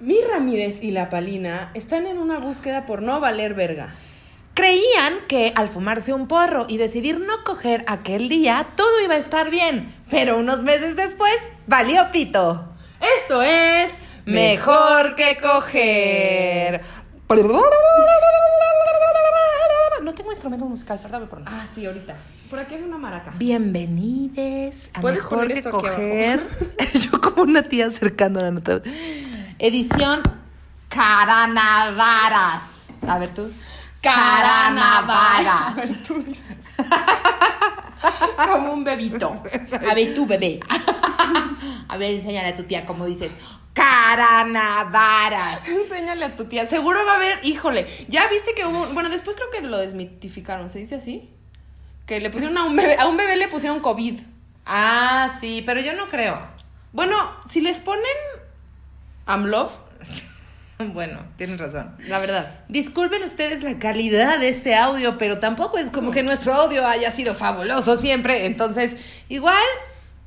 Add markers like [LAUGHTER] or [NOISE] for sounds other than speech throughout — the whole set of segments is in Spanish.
Mi Ramírez y la Palina están en una búsqueda por no valer verga. Creían que al fumarse un porro y decidir no coger aquel día, todo iba a estar bien. Pero unos meses después, valió pito. Esto es Mejor que coger. No tengo instrumentos musicales, voy por. Ah, sí, ahorita. Por aquí hay una maraca. Bienvenides a ¿Puedes Mejor poner que esto coger. [LAUGHS] Yo como una tía acercando la nota. Edición Caranavaras. A ver tú. Caranavaras. [LAUGHS] Tú dices. Como un bebito. A ver, tú, bebé. [LAUGHS] A ver, enséñale a tu tía cómo dices. Caranavaras. Enséñale a tu tía. Seguro va a haber, híjole. Ya viste que hubo. Bueno, después creo que lo desmitificaron. ¿Se dice así? Que le pusieron a un bebé. A un bebé le pusieron COVID. Ah, sí, pero yo no creo. Bueno, si les ponen Amlov, [LAUGHS] Bueno, tienes razón. la verdad. Disculpen ustedes la calidad de este audio, pero tampoco es como que nuestro audio haya sido fabuloso siempre. Entonces, igual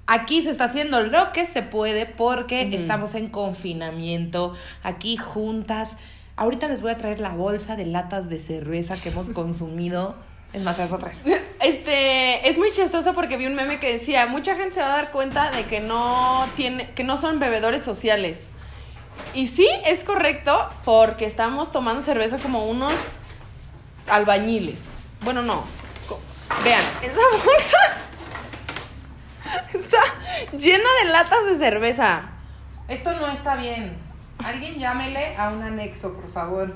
aquí se está haciendo lo que se puede porque estamos en confinamiento, aquí juntas. Ahorita les voy a traer la bolsa de latas de cerveza que hemos [LAUGHS] consumido. Es más, las voy a traer. Este, es muy chistoso porque vi un meme que decía, mucha gente se va a dar cuenta de que no tiene, que no son bebedores sociales. Y sí, es correcto, porque estamos tomando cerveza como unos albañiles. Bueno, no. Vean, esa bolsa [LAUGHS] está llena de latas de cerveza. Esto no está bien. Alguien llámele a un anexo, por favor.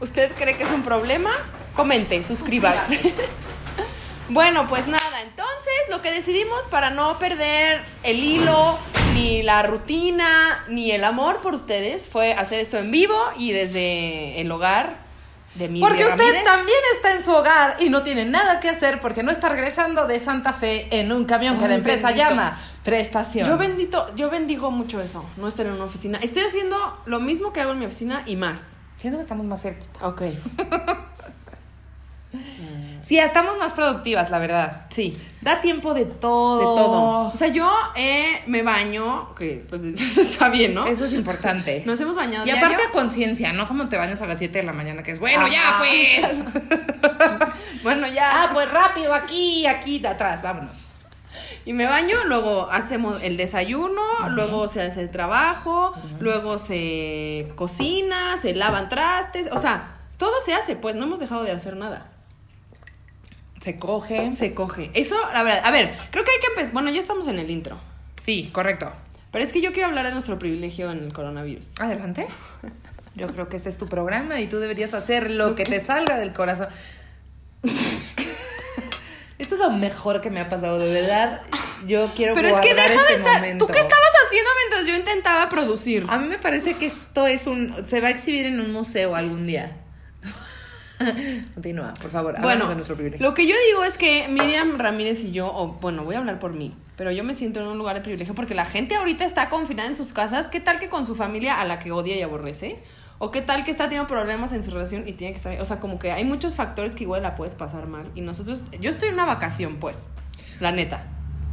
¿Usted cree que es un problema? Comente, suscríbase. [LAUGHS] bueno, pues nada, entonces lo que decidimos para no perder el hilo, ni la rutina, ni el amor por ustedes fue hacer esto en vivo y desde el hogar de mi Porque usted también está en su hogar y no tiene nada que hacer porque no está regresando de Santa Fe en un camión que Ay, la empresa bendito. llama prestación. Yo bendito, yo bendigo mucho eso, no estar en una oficina. Estoy haciendo lo mismo que hago en mi oficina y más. Siento que estamos más cerquita. Ok. [LAUGHS] Sí, estamos más productivas, la verdad. Sí. Da tiempo de todo. De todo. O sea, yo eh, me baño, que pues [LAUGHS] eso está bien, ¿no? Eso es importante. Nos hemos bañado y aparte a conciencia, no como te bañas a las 7 de la mañana, que es bueno, ya pues. [LAUGHS] Bueno, ya. ah, pues rápido, aquí, aquí, de atrás, vámonos. Y me baño, luego hacemos el desayuno, luego se hace el trabajo, luego se cocina, se lavan trastes, o sea, todo se hace, pues no hemos dejado de hacer nada. Se coge. Se coge. Eso, la verdad, a ver, creo que hay que empezar, bueno, ya estamos en el intro, Sí, correcto. pero es que yo quiero hablar de nuestro privilegio en el coronavirus. Adelante. [LAUGHS] Yo creo que este es tu programa y tú deberías hacer lo que te salga del corazón. [LAUGHS] Esto es lo mejor que me ha pasado, de verdad. Yo quiero Pero es que deja de este estar, momento. ¿tú qué estabas haciendo mientras yo intentaba producir? A mí me parece que esto es un... Se va a exhibir en un museo algún día. [LAUGHS] Continúa, por favor. Bueno, de nuestro privilegio. lo que yo digo es que Miriam Ramírez y yo, o bueno, voy a hablar por mí, pero yo me siento en un lugar de privilegio porque la gente ahorita está confinada en sus casas. ¿Qué tal que con su familia a la que odia y aborrece? ¿O qué tal que está teniendo problemas en su relación y tiene que estar... O sea, como que hay muchos factores que igual la puedes pasar mal. Y nosotros... Yo estoy en una vacación, pues. La neta.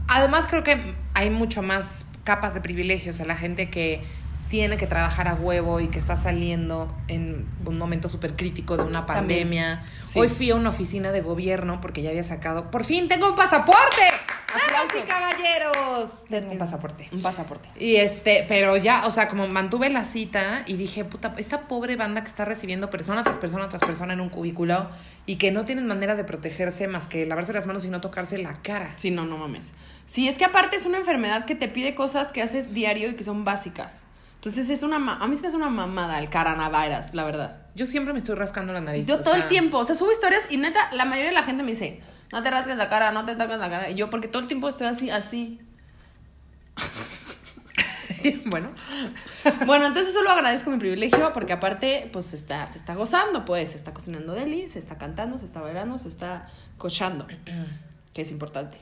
Además, creo que hay mucho más capas de privilegios a la gente que tiene que trabajar a huevo y que está saliendo en un momento súper crítico de una pandemia. Sí. Hoy fui a una oficina de gobierno porque ya había sacado. ¡Por fin tengo un pasaporte! ¡Damas y caballeros! Tengo un pasaporte. Un pasaporte. Y este, pero ya, o sea, como mantuve la cita y dije, puta, esta pobre banda que está recibiendo persona tras persona tras persona en un cubículo y que no tienen manera de protegerse más que lavarse las manos y no tocarse la cara. Sí, no, no mames. Sí, es que aparte es una enfermedad que te pide cosas que haces diario y que son básicas. Entonces es una... A mí se me hace una mamada el coronavirus, la verdad. Yo siempre me estoy rascando la nariz. Yo o todo el tiempo, o sea, subo historias y neta, la mayoría de la gente me dice, no te rasques la cara, no te toques la cara. Y yo, porque todo el tiempo estoy así, así. [LAUGHS] bueno, Bueno, entonces eso lo agradezco mi privilegio, porque aparte, pues se está, se está gozando, pues, se está cocinando deli, se está cantando, se está bailando, se está cochando, que es importante.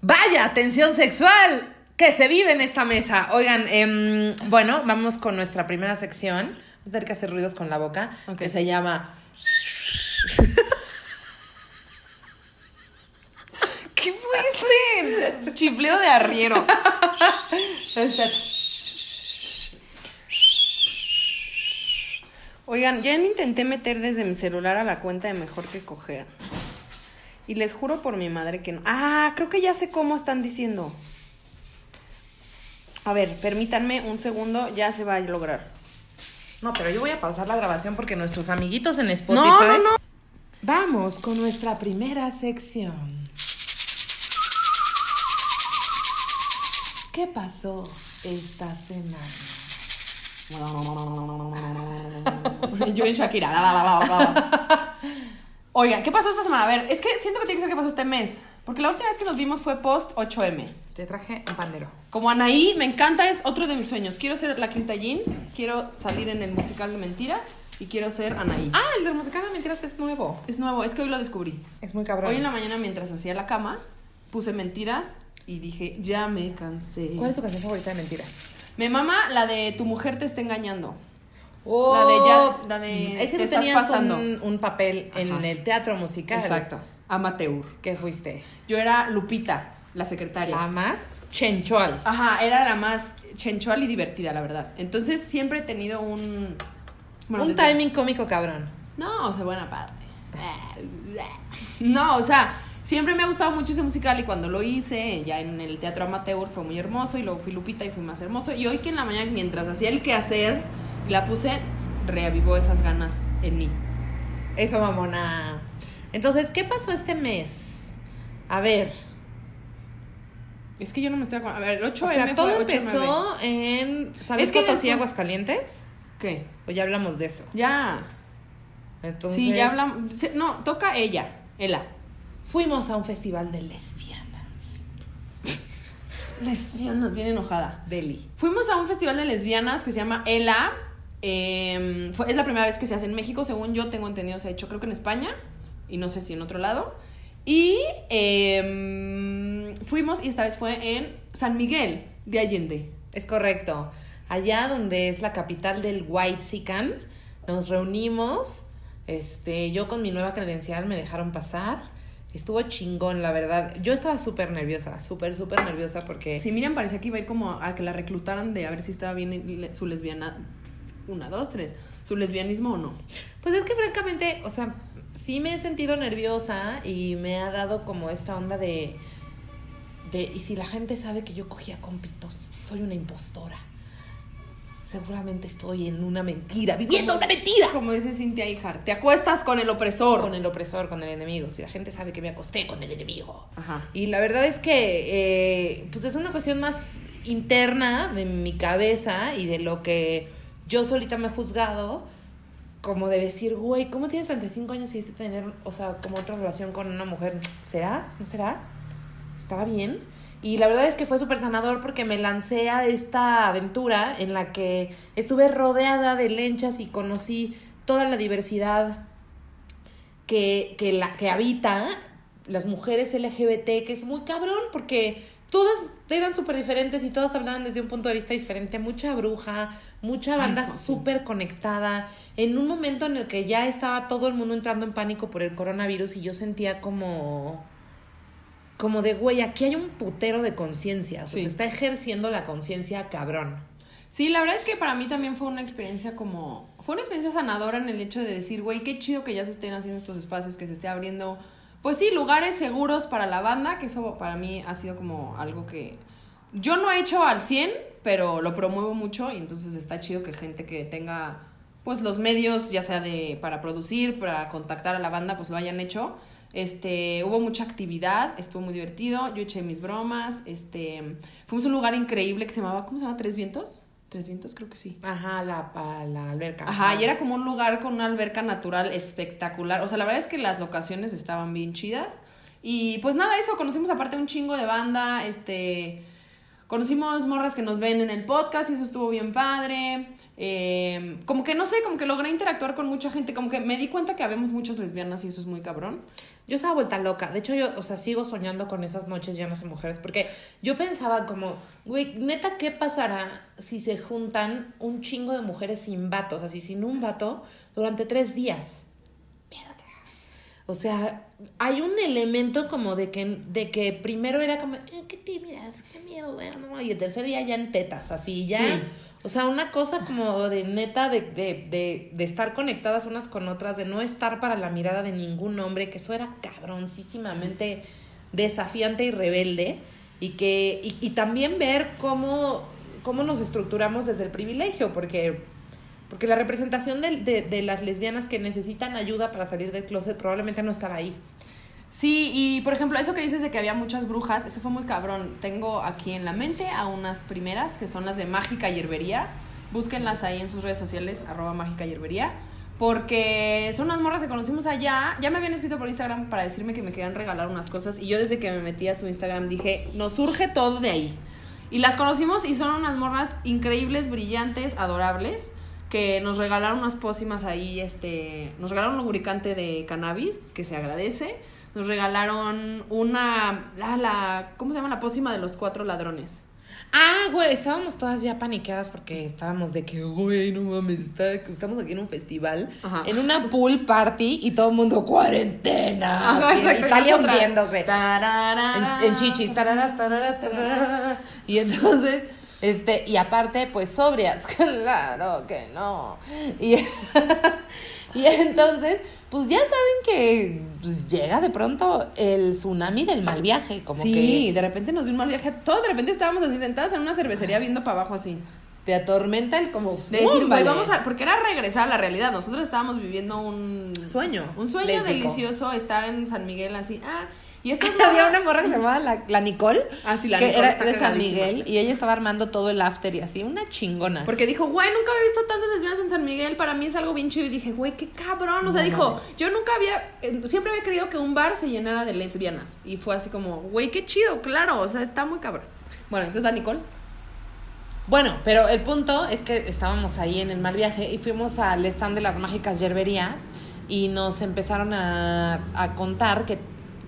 vaya tensión sexual que se vive en esta mesa. Oigan, em, bueno, vamos con nuestra primera sección. Vamos a tener que hacer ruidos con la boca, Ok. que se llama [LAUGHS] ¿Qué fue ese? Chifleo de arriero. Oigan, ya me intenté meter desde mi celular a la cuenta de Mejor que Coger. Y les juro por mi madre que no. Ah, creo que ya sé cómo están diciendo. A ver, permítanme un segundo, ya se va a lograr. No, pero yo voy a pausar la grabación porque nuestros amiguitos en Spotify. No, no, no. Vamos con nuestra primera sección. ¿Qué pasó esta semana? [LAUGHS] Yo en Shakira. [LAUGHS] Oigan, ¿qué pasó esta semana? A ver, es que siento que tiene que ser qué pasó este mes. Porque la última vez que nos vimos fue post 8M. Te traje un pandero. Como Anaí, me encanta, es otro de mis sueños. Quiero ser la Quinta Jeans, quiero salir en el musical de Mentiras y quiero ser Anaí. Ah, el del musical de mentiras es nuevo. Es nuevo, es que hoy lo descubrí. Es muy cabrón. Hoy en la mañana mientras hacía la cama, puse Mentiras y dije, ya me cansé. ¿Cuál es tu canción favorita de mentiras? Me mama la de Tu mujer te está engañando. Oh, La de ya- la de Es que te tú estás tenías pasando. un, un papel en el teatro musical. Exacto. Amateur. ¿Qué fuiste? Yo era Lupita, la secretaria. La más chenchual. Ajá, era la más chenchual y divertida, la verdad. Entonces siempre he tenido un... bueno, un timing cómico cabrón. No, o sea, buena parte. No, o sea, siempre me ha gustado mucho ese musical y cuando lo hice ya en el teatro amateur fue muy hermoso y luego fui Lupita y fui más hermoso. Y hoy que en la mañana mientras hacía el quehacer y la puse, reavivó esas ganas en mí. Eso, mamona. Entonces, ¿qué pasó este mes? A ver, Es que yo no me estoy acordando. A ver, el 8M o sea, todo 8-9. empezó en Luis Es que Potosí, después- Aguascalientes. ¿Qué? ¿O ya hablamos de eso? Ya. Entonces, Sí, ya hablamos. No, toca ella, Ela. Fuimos a un festival de lesbianas. [LAUGHS] Lesbianas, bien enojada. Deli. Fuimos a un festival de lesbianas que se llama ELA. eh, fue- es la primera vez que se hace en México, según yo tengo entendido, se ha hecho creo que en España y no sé si en otro lado. Y eh, fuimos y esta vez fue en San Miguel de Allende. Es correcto. Allá donde es la capital del White Sican, nos reunimos. Este, yo con mi nueva credencial me dejaron pasar. Estuvo chingón, la verdad. Yo estaba súper nerviosa, súper, súper nerviosa porque Sí, Miriam parecía que iba a ir como a que la reclutaran de a ver si estaba bien su lesbiana. Una, dos, tres. Su lesbianismo o no. Pues es que francamente, o sea, sí me he sentido nerviosa y me ha dado como esta onda de, de, y si la gente sabe que yo cogía con pitos, soy una impostora. Seguramente estoy en una mentira, viviendo una mentira. Como dice Cintia Ijar, te acuestas con el opresor. Con el opresor, con el enemigo. Si la gente sabe que me acosté con el enemigo. Ajá. Y la verdad es que, eh, pues es una cuestión más interna de mi cabeza y de lo que yo solita me he juzgado, como de decir, güey, ¿cómo tienes 35 años y decidiste tener, o sea, como otra relación con una mujer? ¿Será? ¿No será? ¿Estaba bien? Y la verdad es que fue súper sanador porque me lancé a esta aventura en la que estuve rodeada de lenchas y conocí toda la diversidad que, que, la, que habita las mujeres LGBT, que es muy cabrón porque todas eran súper diferentes y todas hablaban desde un punto de vista diferente. Mucha bruja, mucha banda sí. súper conectada. En un momento en el que ya estaba todo el mundo entrando en pánico por el coronavirus y yo sentía como... Como de, güey, aquí hay un putero de conciencia. O sea, Sí. se está ejerciendo la conciencia cabrón. Sí, la verdad es que para mí también fue una experiencia como... Fue una experiencia sanadora en el hecho de decir, güey, qué chido que ya se estén haciendo estos espacios, que se esté abriendo, pues sí, lugares seguros para la banda, que eso para mí ha sido como algo que yo no he hecho al 100, pero lo promuevo mucho y entonces está chido que gente que tenga pues los medios, ya sea de para producir, para contactar a la banda, pues lo hayan hecho. Este, hubo mucha actividad, estuvo muy divertido, yo eché mis bromas, este, fuimos a un lugar increíble que se llamaba, ¿cómo se llama? ¿Tres vientos? ¿Tres vientos? Creo que sí. Ajá, la, pa- la alberca. Ajá, y era como un lugar con una alberca natural espectacular. O sea, la verdad es que las locaciones estaban bien chidas. Y pues nada, eso, conocimos aparte un chingo de banda, este... Conocimos morras que nos ven en el podcast y eso estuvo bien padre. Eh, como que no sé, como que logré interactuar con mucha gente. Como que me di cuenta que habemos muchas lesbianas y eso es muy cabrón. Yo estaba vuelta loca. De hecho, yo, o sea, sigo soñando con esas noches llenas de mujeres. Porque yo pensaba como, güey, neta, ¿qué pasará si se juntan un chingo de mujeres sin vatos, así sin un vato, durante tres días? O sea, hay un elemento como de que, de que primero era como, "Eh, qué tímidas, qué miedo, no", y el tercer día ya en tetas, así, ya. Sí. O sea, una cosa como de neta de, de, de, de estar conectadas unas con otras, de no estar para la mirada de ningún hombre, que eso era cabroncísimamente desafiante y rebelde. Y que, y, y también ver cómo, cómo nos estructuramos desde el privilegio, porque, porque la representación de, de, de las lesbianas que necesitan ayuda para salir del closet probablemente no estaba ahí. Sí, y por ejemplo, eso que dices de que había muchas brujas, eso fue muy cabrón. Tengo aquí en la mente a unas primeras, que son las de Mágica Hierbería. Búsquenlas ahí en sus redes sociales, arroba Mágica Hierbería. Porque son unas morras que conocimos allá. Ya me habían escrito por Instagram para decirme que me querían regalar unas cosas. Y yo desde que me metí a su Instagram dije, nos surge todo de ahí. Y las conocimos y son unas morras increíbles, brillantes, adorables. Que nos regalaron unas pócimas ahí, este... Nos regalaron un lubricante de cannabis, que se agradece. Nos regalaron una... La, la, ¿Cómo se llama? La pócima de los cuatro ladrones. Ah, güey, estábamos todas ya paniqueadas porque estábamos de que, güey, no mames, está, estamos aquí en un festival, Ajá. en una pool party y todo el mundo cuarentena. Ajá, exacto, Italia hundiéndose. En, en chichis. tarara, tarara, tarara. Y entonces, este, y aparte, pues sobrias, [LAUGHS] claro que no. Y, [LAUGHS] [LAUGHS] y entonces, pues ya saben que pues, llega de pronto el tsunami del mal viaje, como sí, que de repente nos dio un mal viaje. Todo de repente estábamos así sentadas en una cervecería viendo para abajo así. te atormenta el como De decir, güey, vamos a. Porque era regresar a la realidad. Nosotros estábamos viviendo un. Sueño Un sueño lésbico. delicioso estar en San Miguel así. Ah, y esta [LAUGHS] es Había una morra que se llamaba la, la Nicole, Ah, sí, la que Nicole era de San. Miguel, y ella estaba armando todo el after y así, una chingona. Porque dijo, güey, nunca había visto tantas lesbianas en San Miguel. Para mí es algo bien chido. Y dije, güey, qué cabrón. O sea, No dijo, yo nunca había. eh, Siempre había querido que un bar se llenara de lesbianas. Y fue así como, güey, qué chido, claro. O sea, está muy cabrón. Bueno, entonces la Nicole. Bueno, pero el punto es que estábamos ahí en el mal viaje y fuimos al stand de las mágicas yerberías y nos empezaron a, a contar que,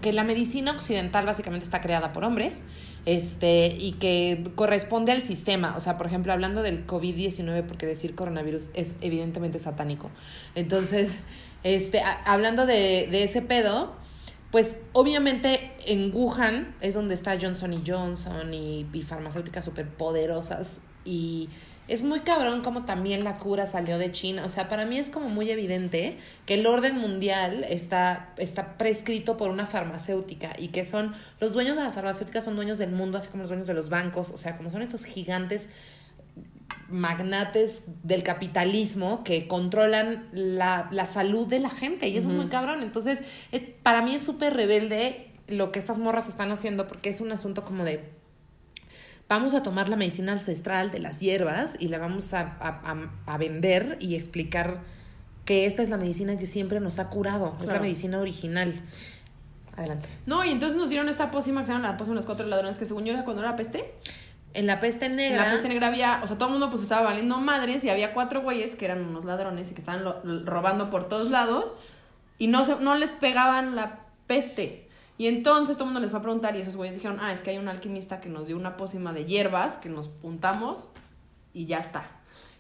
que la medicina occidental básicamente está creada por hombres este, y que corresponde al sistema. O sea, por ejemplo, hablando del COVID-19, porque decir coronavirus es evidentemente satánico. Entonces, [LAUGHS] este, hablando de, de ese pedo, pues obviamente en Wuhan es donde está Johnson y Johnson y, y farmacéuticas súper poderosas y es muy cabrón como también la cura salió de China. O sea, para mí es como muy evidente que el orden mundial está, está prescrito por una farmacéutica y que son los dueños de las farmacéuticas son dueños del mundo, así como los dueños de los bancos. O sea, como son estos gigantes magnates del capitalismo que controlan la, la salud de la gente y eso es muy cabrón. Entonces, es, para mí es súper rebelde lo que estas morras están haciendo porque es un asunto como de vamos a tomar la medicina ancestral de las hierbas y la vamos a, a- a- vender y explicar que esta es la medicina que siempre nos ha curado, es la Claro. medicina original. Adelante. No, y entonces nos dieron esta pócima que se llama la pócima de los cuatro ladrones, que según yo era cuando era peste. En la peste En negra. la peste negra había, o sea, todo el mundo pues estaba valiendo madres y había cuatro güeyes que eran unos ladrones y que estaban lo- robando por todos lados y no, se, no les pegaban la peste. Y entonces todo el mundo les fue a preguntar y esos güeyes dijeron, ah, es que hay un alquimista que nos dio una pócima de hierbas que nos puntamos y ya está.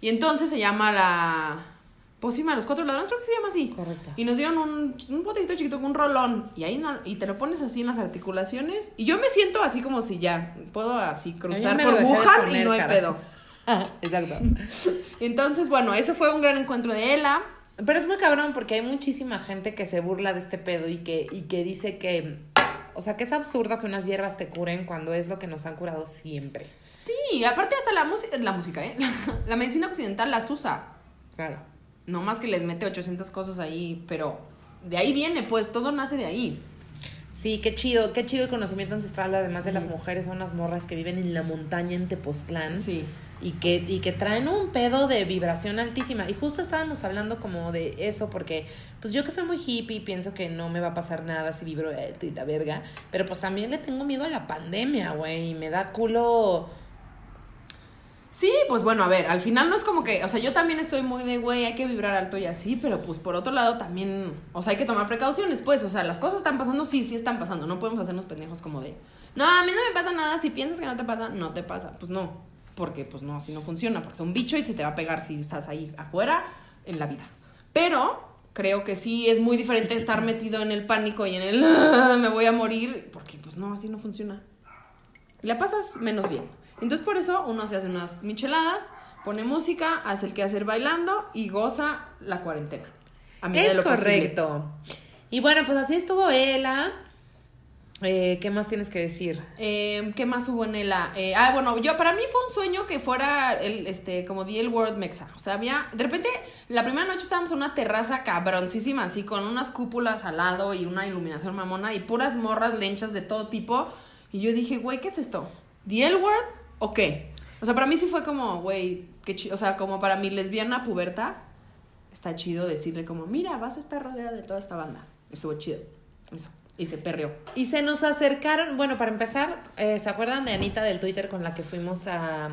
Y entonces se llama la pócima de los cuatro ladrones, creo que se llama así. Correcto. Y nos dieron un, un botecito chiquito con un rolón. Y ahí no, y te lo pones así en las articulaciones. Y yo me siento así como si ya puedo así cruzar por de y no hay cara. pedo. [LAUGHS] Exacto. [LAUGHS] Entonces, bueno, eso fue un gran encuentro de Ela. Pero es muy cabrón porque hay muchísima gente que se burla de este pedo y que, y que dice que, o sea, que es absurdo que unas hierbas te curen cuando es lo que nos han curado siempre. Sí, aparte hasta la música, la música, ¿eh? [LAUGHS] La medicina occidental las usa. Claro. No más que les mete 800 cosas ahí, pero de ahí viene, pues todo nace de ahí. Sí, qué chido, qué chido el conocimiento ancestral, además de las mujeres, son unas morras que viven en la montaña en Tepoztlán. Sí. Y que, y que traen un pedo de vibración altísima. Y justo estábamos hablando como de eso, porque pues yo que soy muy hippie, pienso que no me va a pasar nada si vibro alto y la verga. Pero pues también le tengo miedo a la pandemia, güey. Y me da culo. Sí, pues bueno, a ver, al final no es como que, o sea, yo también estoy muy de, güey, hay que vibrar alto y así, pero pues por otro lado también, o sea, hay que tomar precauciones, pues, o sea, las cosas están pasando, sí, sí están pasando, no podemos hacernos pendejos como de, no, a mí no me pasa nada, si piensas que no te pasa, no te pasa, pues no, porque pues no, así no funciona, porque es un bicho y se te va a pegar si estás ahí afuera en la vida. Pero creo que sí es muy diferente estar metido en el pánico y en el, "Ah, me voy a morir, porque pues no, así no funciona. Y la pasas menos bien. Entonces por eso uno se hace unas micheladas, pone música, hace el quehacer bailando y goza la cuarentena. A de Es posible. correcto. Y bueno, pues así estuvo Ela. Eh, ¿Qué más tienes que decir? Eh, ¿Qué más hubo en el eh, Ah, bueno, yo para mí fue un sueño que fuera el, este, como di el World Mexa. O sea, había, de repente, la primera noche estábamos en una terraza cabroncísima, así, con unas cúpulas al lado y una iluminación mamona y puras morras lenchas de todo tipo. Y yo dije, güey, ¿qué es esto? ¿The L Word o qué? O sea, para mí sí fue como, güey, qué chido. O sea, como para mi lesbiana puberta, está chido decirle como, mira, vas a estar rodeada de toda esta banda. Estuvo chido. Eso. Y se perreó. Y se nos acercaron, bueno, para empezar, eh, ¿se acuerdan de Anita del Twitter con la que fuimos a, a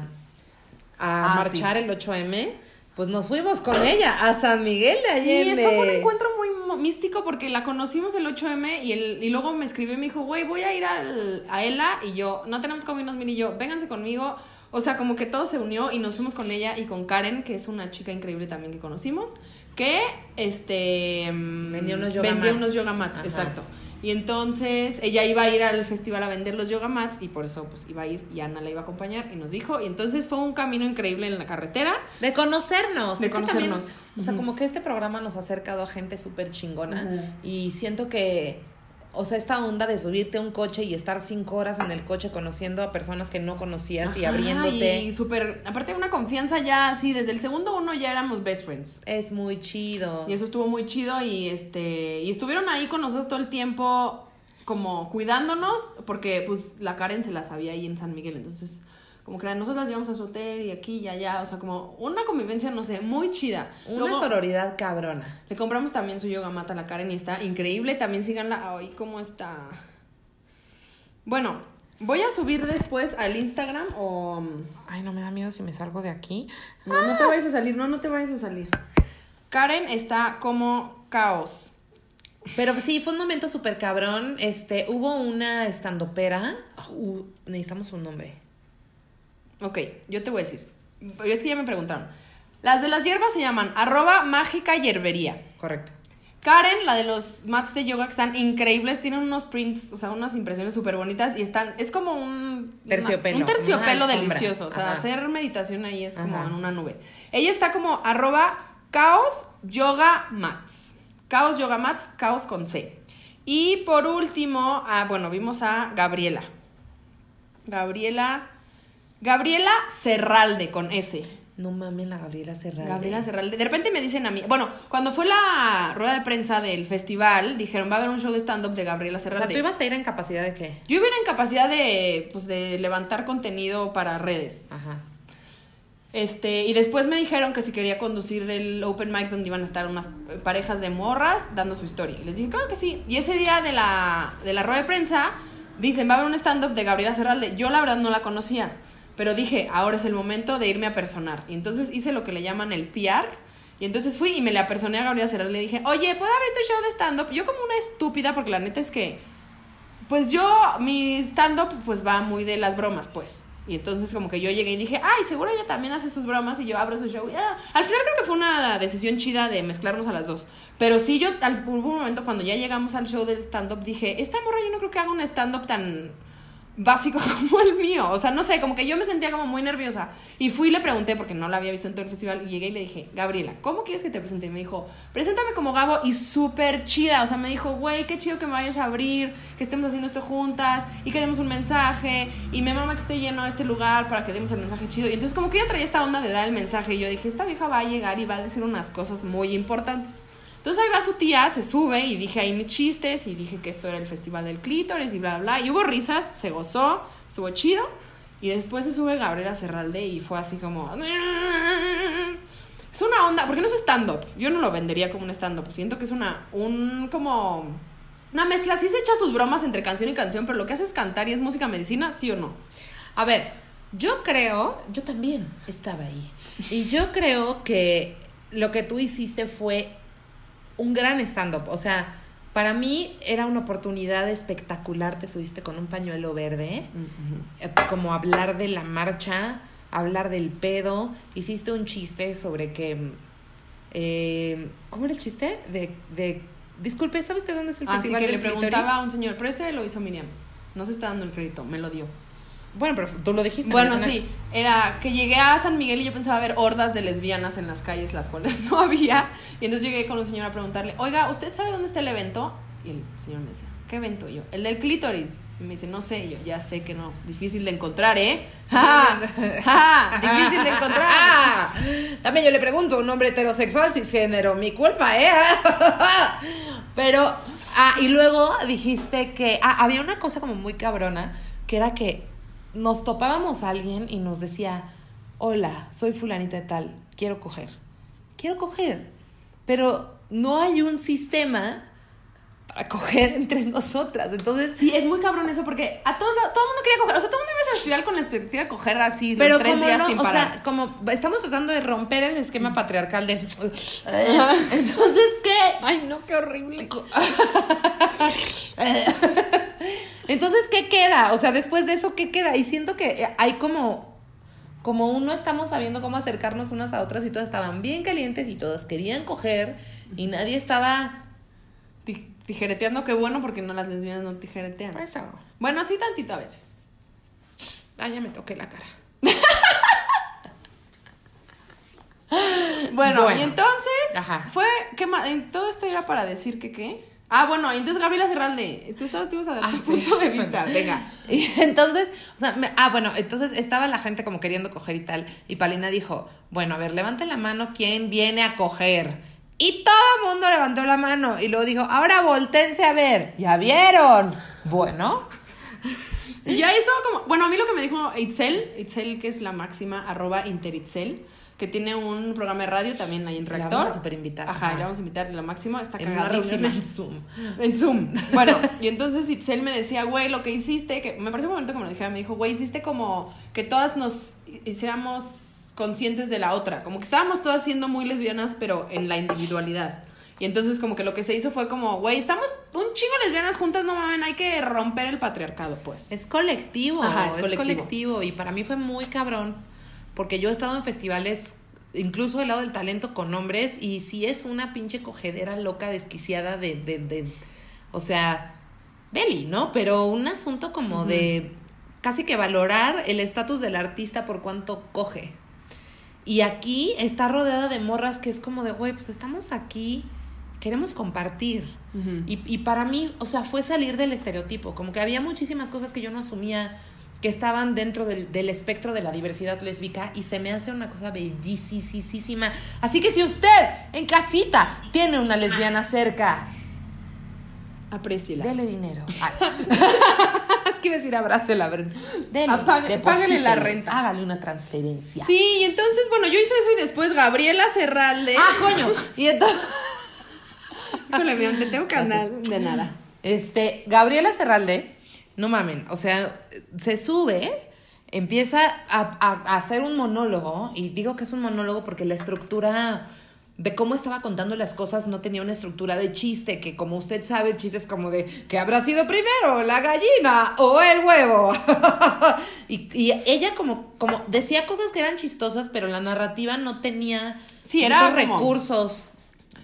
Ah, marchar el 8M? Pues nos fuimos con ella a San Miguel de Sí, Allende. eso fue un encuentro muy místico porque la conocimos el 8M y, el, y luego me escribió y me dijo, güey, voy a ir al- a Ela y yo, no tenemos cómo irnos, Miri y yo, vénganse conmigo. O sea, como que todo se unió y nos fuimos con ella y con Karen, que es una chica increíble también que conocimos, que este... mm, Vendió unos yoga vendió mats. unos yoga mats, exacto. Y entonces ella iba a ir al festival a vender los yoga mats y por eso pues iba a ir y Ana la iba a acompañar y nos dijo. Y entonces fue un camino increíble en la carretera. De conocernos. De conocernos. o sea, como que este programa nos ha acercado a gente súper chingona. Y siento que, o sea, esta onda de subirte a un coche y estar cinco horas en el coche conociendo a personas que no conocías y abriéndote. Y súper, aparte una confianza ya, así, desde el segundo uno ya éramos best friends. Es muy chido. Y eso estuvo muy chido y este, y estuvieron ahí con nosotros todo el tiempo como cuidándonos, porque pues la Karen se la sabía ahí en San Miguel, entonces como que nosotros las llevamos a su hotel y aquí y allá, o sea, como una convivencia, no sé, muy chida. Una Luego, sororidad cabrona. le compramos también su yoga mata a la Karen y está increíble. También síganla. Ay, ¿cómo está? Bueno, voy a subir después al Instagram o. Ay, no me da miedo si me salgo de aquí. No, no te vayas a salir, no, no te vayas a salir. Karen está como caos. Pero sí, fue un momento súper cabrón. Este, hubo una estandopera. Uh, necesitamos un nombre. Ok, yo te voy a decir. Es que ya me preguntaron. Las de las hierbas se llaman arroba mágica hierbería. Correcto. Karen, la de los mats de yoga que están increíbles, tienen unos prints, o sea, unas impresiones súper bonitas y están, es como un Terciopelo, un terciopelo delicioso, o sea, Ajá. hacer meditación ahí es como Ajá. en una nube. Ella está como arroba caos yoga mats, caos yoga mats, caos con C. Y por último, ah, bueno, vimos a Gabriela. Gabriela, Gabriela Serralde con S. No mames, la Gabriela Serralde. Gabriela Serralde. De repente me dicen a mí, bueno, cuando fue la rueda de prensa del festival, dijeron, va a haber un show de stand-up de Gabriela O sea. ¿tú ibas a ir en capacidad de qué? Yo iba a ir en capacidad de, pues, de levantar contenido para redes. Ajá. Este, y después me dijeron que si quería conducir el open mic donde iban a estar unas parejas de morras dando su historia. Y les dije, claro que sí. Y ese día de la, de la rueda de prensa, dicen, va a haber un stand-up de Gabriela Serralde. Yo la verdad no la conocía, pero dije, ahora es el momento de irme a personar. Y entonces hice lo que le llaman el PR. Y entonces fui y me le apersoné a Gabriela Serralde. Le dije, oye, ¿puedo abrir tu show de stand-up? Yo como una estúpida, porque la neta es que, pues yo, mi stand-up, pues va muy de las bromas, pues. Y entonces como que yo llegué y dije, ay, seguro ella también hace sus bromas y yo abro su show. ah. Al final creo que fue una decisión chida de mezclarnos a las dos. Pero sí, yo al, hubo un momento cuando ya llegamos al show del stand-up dije, esta morra yo no creo que haga un stand-up tan básico [LAUGHS] como el mío. O sea, no sé, como que yo me sentía como muy nerviosa. Y fui y le pregunté, porque no la había visto en todo el festival, y llegué y le dije, Gabriela, ¿cómo quieres que te presente? Y me dijo, preséntame como Gabo y súper chida. O sea, me dijo, güey, qué chido que me vayas a abrir, que estemos haciendo esto juntas y que demos un mensaje. Y me mama que esté lleno este lugar para que demos el mensaje chido. Y entonces, como que yo traía esta onda de dar el mensaje, y yo dije, esta vieja va a llegar y va a decir unas cosas muy importantes. Entonces ahí va su tía, se sube y dije ahí mis chistes y dije que esto era el festival del clítoris y bla, bla. Y hubo risas, se gozó, estuvo chido. Y después se sube Gabriela Serralde y fue así como... Es una onda, porque no es stand-up. Yo no lo vendería como un stand-up. Siento que es una, un como... Una mezcla, sí se echa sus bromas entre canción y canción, pero lo que hace es cantar y es música medicina, sí o no. A ver, yo creo, yo también estaba ahí. Y yo creo que lo que tú hiciste fue un gran stand-up. O sea, para mí era una oportunidad espectacular. Te subiste con un pañuelo verde, eh, como hablar de la marcha, hablar del pedo. Hiciste un chiste sobre que. eh, ¿Cómo era el chiste? De. de disculpe, ¿sabes de dónde es el Así festival que le del preguntaba a un señor, pero ese lo hizo Miriam. No se está dando el crédito, me lo dio. Bueno, pero tú lo dijiste. en Bueno, sí, era que llegué a San Miguel y yo pensaba ver hordas de lesbianas en las calles, las cuales [LAUGHS] no había. Y entonces llegué con un señor a preguntarle, oiga, ¿usted sabe dónde está el evento? Y el señor me decía, ¿qué evento? Y yo, el del clítoris. Y me dice, no sé. Y yo, ya sé que no, difícil de encontrar, ¿eh? [LAUGHS] ¡Ja! ¡Ja! Difícil de encontrar. [LAUGHS] También yo le pregunto, un hombre heterosexual cisgénero, mi culpa, ¿eh? Pero, ah, y luego dijiste que ah, había una cosa como muy cabrona, que era que nos topábamos a alguien y nos decía, hola, soy fulanita de tal, quiero coger. Quiero coger. Pero no hay un sistema para coger [LAUGHS] entre nosotras. Entonces, Sí, es muy cabrón eso porque a todos todo el mundo quería coger. O sea, todo el mundo iba a festival con la expectativa de coger así Pero tres como días no, sin o parar. sea, como estamos tratando de romper el esquema patriarcal de... [LAUGHS] Entonces, ¿qué? Ay, no, qué horrible. [LAUGHS] Entonces, ¿qué queda? O sea, después de eso, ¿qué queda? Y siento que hay como, como uno estamos sabiendo cómo acercarnos unas a otras y todas estaban bien calientes y todas querían coger y nadie estaba... Ti- Tijereteando, qué bueno porque no las lesbianas no tijeretean. Eso. Bueno, así tantito a veces. Ah, ya me toqué la cara. Bueno, [LAUGHS] Bueno. y entonces Ajá. fue ¿qué más? En todo esto era para decir que qué. Ah, bueno, entonces Gabriela Cerralde, tú estabas tú ibas a dar Ah, tu sí. punto de vista, [LAUGHS] venga. Y entonces, o sea, me- ah, bueno, entonces estaba la gente como queriendo coger y tal. Y Palina dijo, bueno, a ver, levanten la mano quién viene a coger. Y todo el mundo levantó la mano. Y luego dijo, ahora voltense a ver. ¿Ya vieron? Bueno, Y [LAUGHS] ya hizo como, bueno, a mí lo que me dijo Itzel, Itzel que es la máxima arroba interitzel, que tiene un programa de radio también ahí en La Reactor. vamos a superinvitar, Ajá, ajá. la vamos a invitar, la máxima está en cagadísima. en Zoom. [LAUGHS] En Zoom. Bueno, y entonces Itzel me decía, güey, lo que hiciste, que me pareció un momento que me lo dijera, me dijo, güey, hiciste como que todas nos hiciéramos conscientes de la otra, como que estábamos todas siendo muy lesbianas, pero en la individualidad. Y entonces como que lo que se hizo fue como, güey, estamos un chingo lesbianas juntas, no mames, hay que romper el patriarcado, pues. Es colectivo, Ajá, es es, colectivo. colectivo. Y para mí fue muy cabrón, porque yo he estado en festivales, incluso del lado del talento con hombres, y sí es una pinche cogedera loca, desquiciada de, de, de o sea, deli, ¿no? Pero un asunto como de casi que valorar el estatus del artista por cuánto coge. Y aquí está rodeada de morras que es como de, güey, pues estamos aquí, queremos compartir. Y, y para mí, o sea, fue salir del estereotipo, como que había muchísimas cosas que yo no asumía que estaban dentro del, del espectro de la diversidad lésbica y se me hace una cosa bellísima. Así que si usted en casita tiene una lesbiana cerca, Apréciela. dele dinero. [LAUGHS] [LAUGHS] Es que iba a decir abrácela, pero dele, págale la renta. Hágale una transferencia. Sí, y entonces, bueno, yo hice eso y después Gabriela Cerralde. Ah, coño. Y entonces... [LAUGHS] Híjole, te tengo que andar de nada. Este, Gabriela Cerralde, no mamen, o sea, se sube, empieza a, a- a hacer un monólogo, y digo que es un monólogo porque la estructura de cómo estaba contando las cosas no tenía una estructura de chiste, que como usted sabe, el chiste es como de, ¿qué habrá sido primero, la gallina o el huevo? [LAUGHS] y, y ella como, como decía cosas que eran chistosas, pero la narrativa no tenía Sí, era como- recursos.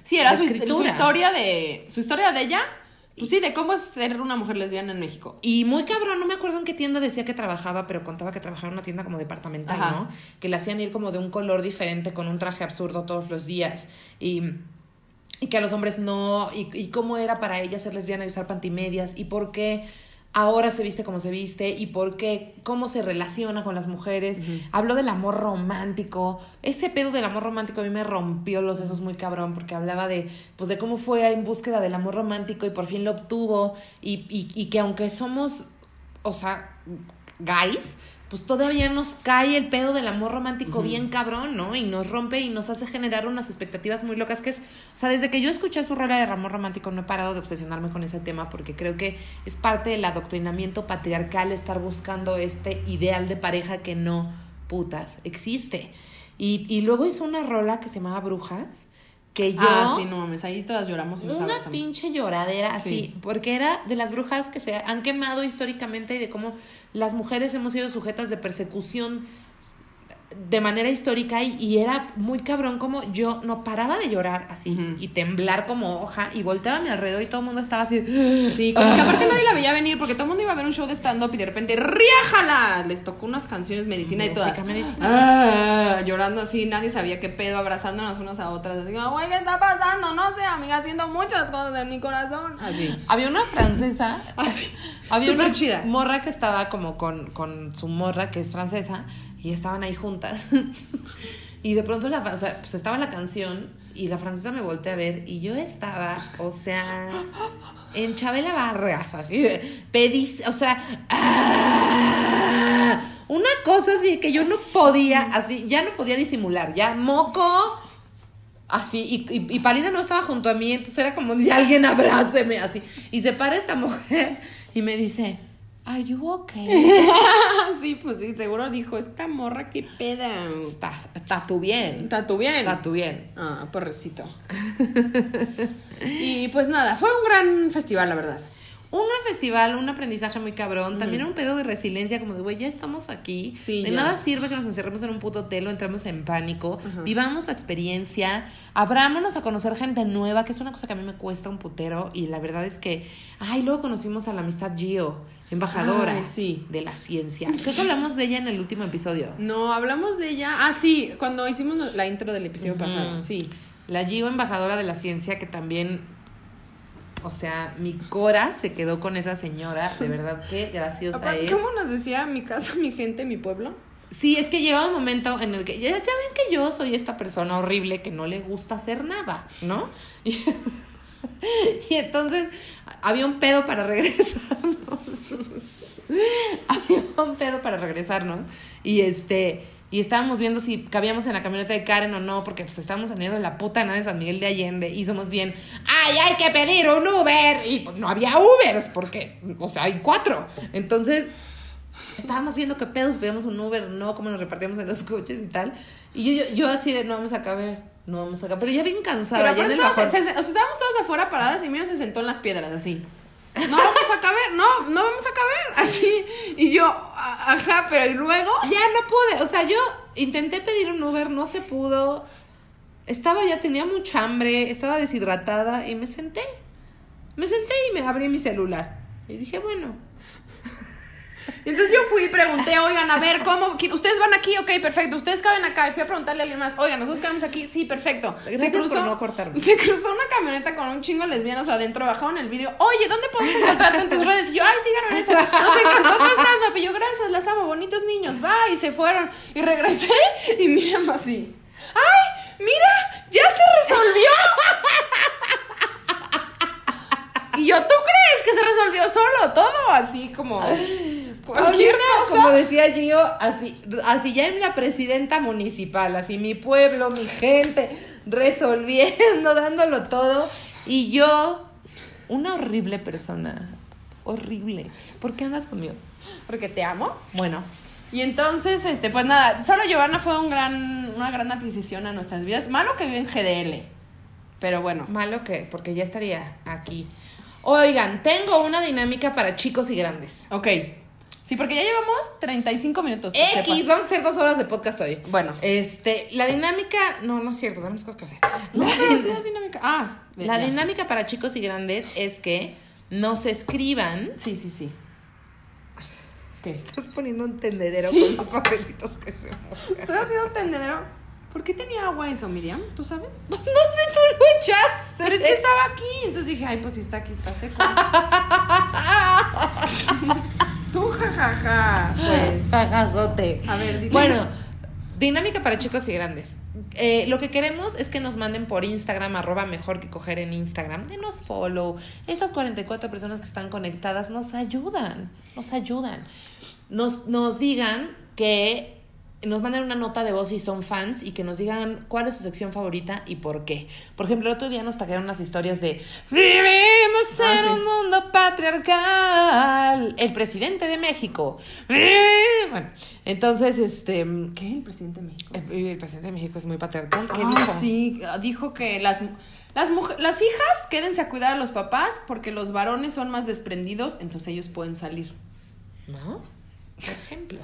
Sí, era su, su historia de. Su historia de ella. Pues sí, de cómo es ser una mujer lesbiana en México. Y muy cabrón, no me acuerdo en qué tienda decía que trabajaba, pero contaba que trabajaba en una tienda como departamental, Ajá. ¿no? Que le hacían ir como de un color diferente con un traje absurdo todos los días. Y, y que a los hombres no. Y, y cómo era para ella ser lesbiana y usar pantimedias. Y por qué ahora se viste como se viste. Y por qué. Cómo se relaciona con las mujeres. Habló del amor romántico. Ese pedo del amor romántico a mí me rompió los sesos muy cabrón. Porque hablaba de. Pues de cómo fue en búsqueda del amor romántico y por fin lo obtuvo. Y, y, y que aunque somos. O sea, guys, pues todavía nos cae el pedo del amor romántico bien cabrón, ¿no? Y nos rompe y nos hace generar unas expectativas muy locas que es, o sea, desde que yo escuché su rola de amor romántico no he parado de obsesionarme con ese tema porque creo que es parte del adoctrinamiento patriarcal estar buscando este ideal de pareja que no, putas, existe. Y, y luego hizo una rola que se llamaba Brujas, que yo... Ah, sí, no mames. Ahí todas lloramos y nos Una abrazamos. pinche lloradera así, Sí. porque era de las brujas que se han quemado históricamente y de cómo las mujeres hemos sido sujetas de persecución de manera histórica y, y era muy cabrón como yo no paraba de llorar así y temblar como hoja y volteaba a mi alrededor y todo el mundo estaba así. Sí, como que aparte nadie la veía venir porque todo el mundo iba a ver un show de stand-up y de repente ¡riájala! Les tocó unas canciones medicina y toda. Medicina. Ah, llorando así, nadie sabía qué pedo, abrazándonos unas a otras. Así, güey, ¿qué está pasando? No sé, amiga, haciendo muchas cosas en mi corazón. Así. Había una francesa. Así. Había Súper una chida. morra que estaba como con, con su morra, que es francesa, y estaban ahí juntas. [LAUGHS] y de pronto la, o pues estaba la canción y la francesa me volteé a ver y yo estaba, o sea, en Chabela Vargas, así de pedis, o sea, ¡ah! una cosa así que yo no podía, así, ya no podía disimular, ya moco. Así, y, y, y Palina no estaba junto a mí, entonces era como, ya alguien abráceme, así. Y se para esta mujer y me dice, ¿Are you okay? [LAUGHS] sí, pues sí, seguro dijo, esta morra, qué peda. Está, está tú bien. ¿Está tú bien? Está tú bien. Ah, porrecito. y pues nada, fue un gran festival, la verdad. Un gran festival, un aprendizaje muy cabrón. También un pedo de resiliencia, como de, güey, ya estamos aquí. Sí, de ya. nada sirve que nos encerremos en un puto hotel o entremos en pánico. Vivamos la experiencia. Abrámonos a conocer gente nueva, que es una cosa que a mí me cuesta un putero. Y la verdad es que, ay, luego conocimos a la amistad Gio, embajadora Ay, sí. de la ciencia. Creo que hablamos de ella en el último episodio. No, hablamos de ella. Ah, sí, cuando hicimos la intro del episodio pasado, sí. La Gio, embajadora de la ciencia, que también, o sea, mi cora se quedó con esa señora. De verdad, qué graciosa es. ¿Cómo nos decía mi casa, mi gente, mi pueblo? Sí, es que llega un momento en el que ya, ya ven que yo soy esta persona horrible que no le gusta hacer nada, ¿no? Y, [LAUGHS] [LAUGHS] y entonces había un pedo para regresarnos. [LAUGHS] había un pedo para regresarnos. Y este. Y estábamos viendo si cabíamos en la camioneta de Karen o no, porque pues estábamos saliendo de la puta nave San Miguel de Allende y somos bien, ¡ay, hay que pedir un Uber! Y pues no había Ubers, porque, o sea, hay cuatro. Entonces, estábamos viendo qué pedos, pedíamos un Uber, no, cómo nos repartíamos en los coches y tal. Y yo, yo, yo así de, no vamos a caber, no vamos a caber. Pero ya bien cansada, Pero ya en el estábamos, bajón. se- se- o sea, estábamos todos afuera paradas y mira, se sentó en las piedras, así. No vamos a caber, no, no vamos a caber, [LAUGHS] así. Y yo, ajá, pero y luego. Ya no pude, o sea, yo intenté pedir un Uber, no se pudo. Estaba ya, tenía mucha hambre, estaba deshidratada y me senté. Me senté y me abrí mi celular. Y dije, bueno, Entonces yo fui y pregunté, oigan, a ver, ¿cómo? ¿Ustedes van aquí? Ok, perfecto. ¿Ustedes caben acá? Y fui a preguntarle a alguien más, oigan, nosotros cabemos aquí. Sí, perfecto. Gracias por no cortarme. [LAUGHS] Se cruzó una camioneta con un chingo de lesbianas adentro, bajaron el vidrio. Oye, ¿dónde podemos encontrarte en tus redes? Y yo, ay, síganme en eso. Nos encantó tu stand-up. Y yo, gracias, las amo, bonitos niños. Va, y se fueron. Y regresé y miren así. ¡Ay! ¡Mira! ¡Ya se resolvió! Y yo, ¿tú crees que se resolvió solo todo? Así como. Cualquier Paulina, cosa. como decía Gio, así, así ya en la presidenta municipal, así mi pueblo, mi gente, resolviendo, [LAUGHS] dándolo todo. Y yo, una horrible persona, horrible. ¿Por qué andas conmigo? Porque te amo. Bueno, Y entonces, este, pues nada, solo Giovanna fue un gran, una gran adquisición a nuestras vidas. Malo que vive en GDL. Pero bueno. malo que, porque ya estaría aquí. Oigan, tengo una dinámica para chicos y grandes. Ok. Sí, porque ya llevamos 35 minutos. X, sepas. vamos a hacer dos horas de podcast hoy. Bueno. Este, la dinámica, no, no es cierto, tenemos cosas que hacer. No, La, pero sí es dinámica. Ah, la ya. dinámica para chicos y grandes es que nos escriban. Sí, sí, sí. ¿Qué? Estás poniendo un tendedero Sí. con los papelitos que se mojan. Estoy haciendo un tendedero. ¿Por qué tenía agua eso, Miriam? ¿Tú sabes? Pues [LAUGHS] no sé, tú lo echaste. Pero es que estaba aquí. Entonces dije, ay, pues si está aquí, está seco. [LAUGHS] Tú, jajaja. Pues. [LAUGHS] Jajazote. A ver, dile. Bueno, dinámica para chicos y grandes. Eh, lo que queremos es que nos manden por Instagram, arroba mejor que coger en Instagram. Denos follow. Estas 44 personas que están conectadas nos ayudan. Nos ayudan. Nos, nos digan que nos manden una nota de voz si son fans y que nos digan cuál es su sección favorita y por qué. Por ejemplo, el otro día nos taguearon unas historias de Vivimos Ah, en sí. un mundo patriarcal. El presidente de México. Bueno, entonces, este. ¿Qué? ¿El presidente de México? El, el presidente de México es muy patriarcal. ¿Qué Ah, dijo? sí, dijo que las, las, las hijas quédense a cuidar a los papás porque los varones son más desprendidos, entonces ellos pueden salir. ¿No? Por ejemplo.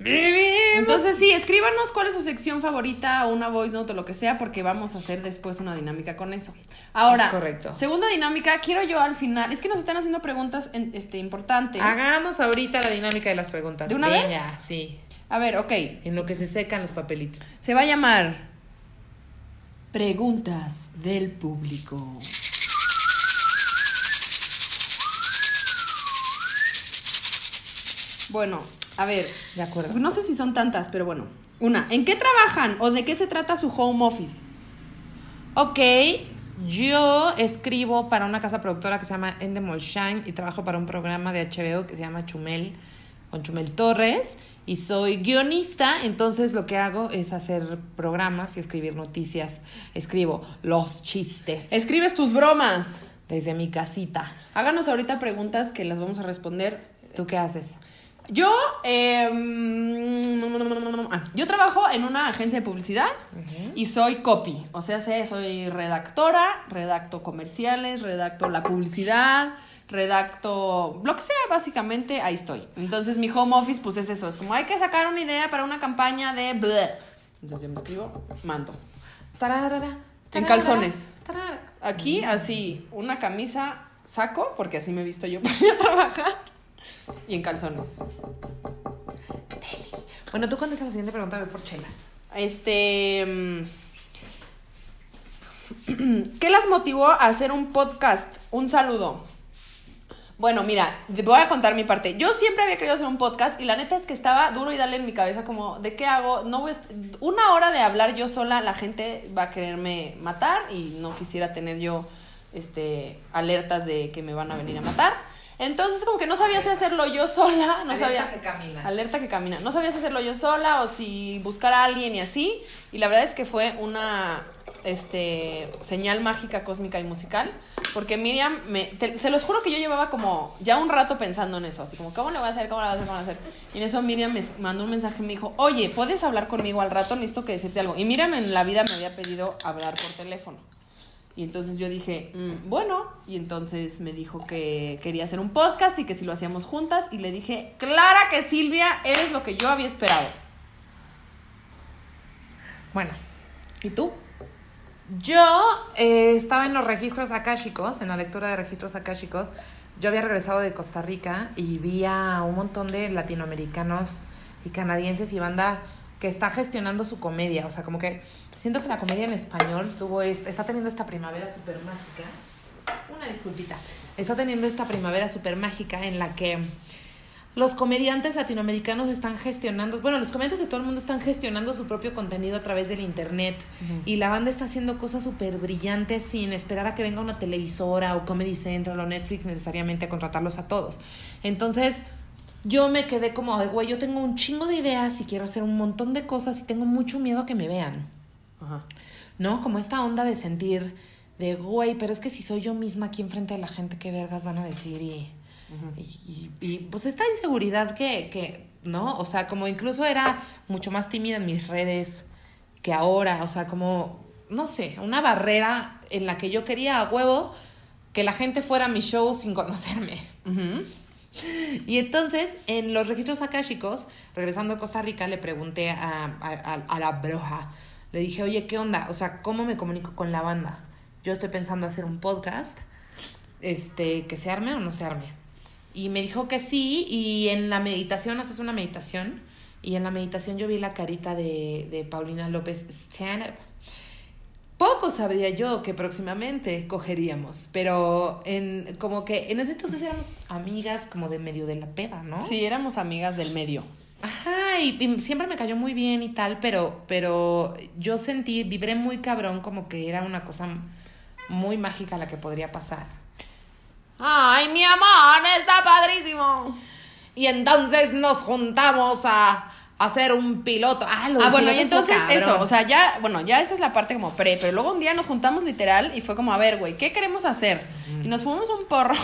Entonces sí, escríbanos cuál es su sección favorita o una voice note o lo que sea porque vamos a hacer después una dinámica con eso. Ahora, Es correcto. segunda dinámica, quiero yo al final, es que nos están haciendo preguntas en- este, importantes. Hagamos ahorita la dinámica de las preguntas. ¿De una vez? Sí. A ver, ok, En lo que se secan los papelitos. se va a llamar Preguntas del público. Bueno, a ver, De acuerdo. no sé si son tantas, pero bueno. Una, ¿en qué trabajan o de qué se trata su home office? Ok, yo escribo para una casa productora que se llama Endemol Shine y trabajo para un programa de HBO que se llama Chumel, con Chumel Torres. Y soy guionista, entonces lo que hago es hacer programas y escribir noticias. Escribo los chistes Escribes tus bromas. desde mi casita. Háganos ahorita preguntas que las vamos a responder. ¿Tú qué haces? Yo, eh, yo trabajo en una agencia de publicidad y soy copy. O sea, soy redactora, redacto comerciales, redacto la publicidad, redacto lo que sea, básicamente ahí estoy. Entonces mi home office, pues es eso, es como hay que sacar una idea para una campaña de... bleh. Entonces yo me escribo, mando. Tararara, En tararara, calzones. tarara. Aquí, así, una camisa, saco, porque así me he visto yo [LAUGHS] para ir a trabajar, y en calzones. Bueno, tú contestas la siguiente pregunta, ve por chelas. Este. mm, [CLEARS THROAT] ¿Qué las motivó a hacer un podcast? Un saludo. Bueno, mira, voy a contar mi parte. Yo siempre había querido hacer un podcast y la neta es que estaba duro y dale en mi cabeza como, ¿de qué hago? No voy una hora de hablar yo sola, la gente va a quererme matar y no quisiera tener yo este alertas de que me van a venir a matar. Entonces como que no sabía si hacerlo yo sola, no Alerta sabía que camina. alerta que camina. No sabía si hacerlo yo sola o si buscar a alguien y así. Y la verdad es que fue una este señal mágica, cósmica y musical. Porque Miriam, me, te- se los juro que yo llevaba como ya un rato pensando en eso. Así como, ¿cómo le voy a hacer? ¿Cómo le voy a hacer? ¿Cómo le voy a hacer? Y en eso Miriam me mandó un mensaje y me dijo, oye, ¿puedes hablar conmigo al rato? Necesito que decirte algo. Y Miriam en la vida me había pedido hablar por teléfono. Y entonces yo dije, "Mm, bueno, y entonces me dijo que quería hacer un podcast y que si lo hacíamos juntas. Y le dije, Clara que Silvia, eres lo que yo había esperado. Bueno, ¿Y tú? Yo eh, estaba en los registros akáshicos, en la lectura de registros akáshicos. Yo había regresado de Costa Rica y vi a un montón de latinoamericanos y canadienses y banda que está gestionando su comedia. O sea, como que siento que la comedia en español tuvo est- está teniendo esta primavera súper mágica. Una disculpita. Está teniendo esta primavera súper mágica en la que los comediantes latinoamericanos están gestionando, bueno, los comediantes de todo el mundo están gestionando su propio contenido a través del internet y la banda está haciendo cosas súper brillantes sin esperar a que venga una televisora o Comedy Central o Netflix necesariamente a contratarlos a todos. Entonces, yo me quedé como de, güey, yo tengo un chingo de ideas y quiero hacer un montón de cosas y tengo mucho miedo a que me vean. Ajá. ¿no? Como esta onda de sentir de, güey, pero es que si soy yo misma aquí enfrente de la gente, ¿qué vergas van a decir? Y, y, y- y, pues esta inseguridad que, que, ¿no? O sea, como incluso era mucho más tímida en mis redes que ahora, o sea, como, no sé, una barrera en la que yo quería a huevo que la gente fuera a mi show sin conocerme. [LAUGHS] Y entonces, en los registros akáshicos, regresando a Costa Rica, le pregunté a, a, a- a la bruja. Le dije, oye, ¿qué onda? O sea, ¿cómo me comunico con la banda? Yo estoy pensando hacer un podcast, este, que se arme o no se arme. Y me dijo que sí, y en la meditación, haces una meditación, y en la meditación yo vi la carita de, Paulina López Stanhope. Poco sabría yo que próximamente cogeríamos, pero en como que en ese entonces éramos amigas como de medio de la peda, ¿no? Sí, éramos amigas del medio. Ajá, y, y siempre me cayó muy bien y tal, pero, pero yo sentí, vibré muy cabrón como que era una cosa muy mágica la que podría pasar. Ay, mi amor, está padrísimo. Y entonces nos juntamos a, hacer un piloto. Ah, lo Ah, bueno, y entonces eso, o sea, ya, bueno, ya esa es la parte como pre, pero luego un día nos juntamos literal y fue como, a ver, güey, ¿qué queremos hacer? Y nos fumamos un porro.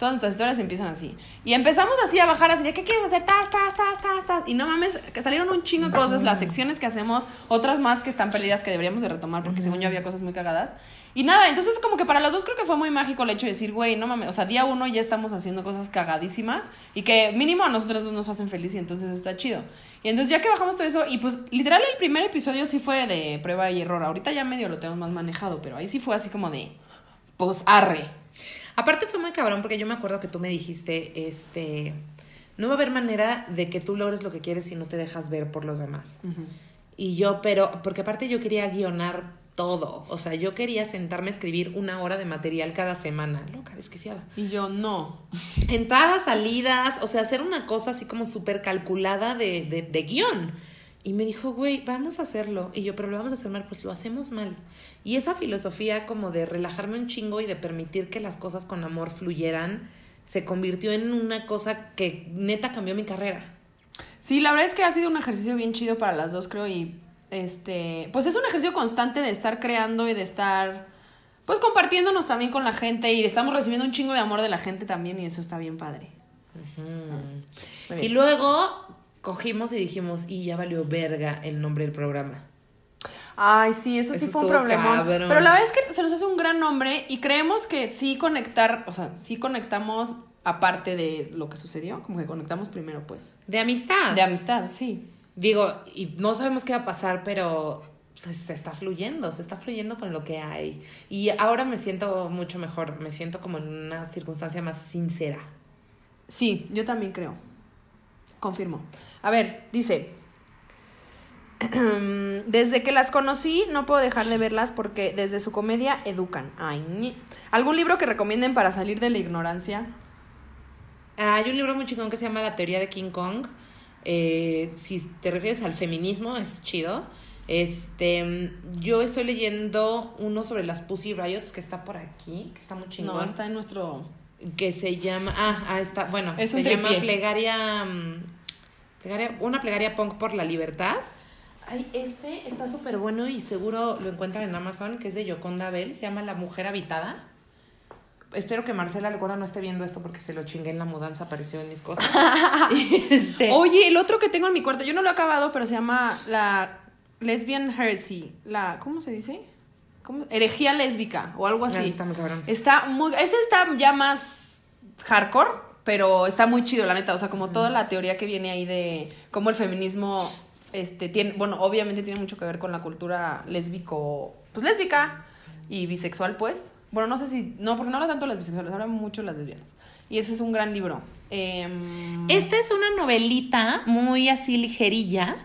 Todas nuestras historias empiezan así. Y empezamos así a bajar así de, ¿qué quieres hacer? Tas, tas, tas, tas, tas. Y no mames, que salieron un chingo de cosas, las secciones que hacemos, otras más que están perdidas que deberíamos de retomar, porque según yo había cosas muy cagadas. Y nada, entonces como que para los dos creo que fue muy mágico el hecho de decir, güey, no mames, o sea, día uno ya estamos haciendo cosas cagadísimas y que mínimo a nosotros dos nos hacen feliz y entonces está chido. Y entonces ya que bajamos todo eso, y pues literal el primer episodio sí fue de prueba y error. Ahorita ya medio lo tenemos más manejado, pero ahí sí fue así como de, pues arre. Aparte fue muy cabrón porque yo me acuerdo que tú me dijiste, este, no va a haber manera de que tú logres lo que quieres si no te dejas ver por los demás. Y yo, pero, porque aparte yo quería guionar todo. O sea, yo quería sentarme a escribir una hora de material cada semana. Loca, desquiciada. Y yo, no. Entradas, salidas, o sea, hacer una cosa así como súper calculada de, de, de guion. Y me dijo, güey, vamos a hacerlo. Y yo, pero lo vamos a hacer mal, pues lo hacemos mal. Y esa filosofía como de relajarme un chingo y de permitir que las cosas con amor fluyeran, se convirtió en una cosa que neta cambió mi carrera. Sí, la verdad es que ha sido un ejercicio bien chido para las dos, creo, y este, pues es un ejercicio constante de estar creando y de estar, pues compartiéndonos también con la gente y estamos recibiendo un chingo de amor de la gente también y eso está bien padre. Bien. Y luego cogimos y dijimos, y ya valió verga el nombre del programa. Ay, sí, eso, eso sí fue un problema. Pero la verdad es que se nos hace un gran nombre y creemos que sí conectar, o sea, sí conectamos aparte de lo que sucedió, como que conectamos primero, pues. De amistad. De amistad, sí. Digo, y no sabemos qué va a pasar, pero se, se, está fluyendo, se está fluyendo con lo que hay. Y ahora me siento mucho mejor, me siento como en una circunstancia más sincera. Sí, yo también creo. Confirmo. A ver, dice, [CLEARS THROAT] desde que las conocí no puedo dejar de verlas porque desde su comedia educan. Ay, ¿Algún libro que recomienden para salir de la ignorancia? Hay un libro muy chingón que se llama La teoría de King Kong. Eh, si te refieres al feminismo, es chido. Este, yo estoy leyendo uno sobre las Pussy Riots que está por aquí, que está muy chingón. No, está en nuestro que se llama, ah, ah está, bueno, es se llama plegaria, plegaria, una plegaria punk por la libertad. Ay, este está súper bueno y seguro lo encuentran en Amazon, que es de Yoconda Bell, se llama La Mujer Habitada. Espero que Marcela Algora no esté viendo esto porque se lo chingué en la mudanza, apareció en mis cosas. [LAUGHS] [LAUGHS] este... Oye, el otro que tengo en mi cuarto, yo no lo he acabado, pero se llama la Lesbian Heresy. La, ¿cómo se dice? ¿Cómo? Herejía lésbica o algo así. Está muy cabrón. Está muy, ese está ya más hardcore, pero está muy chido, la neta. O sea, como toda la teoría que viene ahí de cómo el feminismo, este, tiene, bueno, obviamente tiene mucho que ver con la cultura lésbico, pues lésbica y bisexual, pues. Bueno, no sé si. No, porque no habla tanto de las bisexuales, habla mucho de las lesbianas. Y ese es un gran libro. Eh, Esta es una novelita muy así ligerilla,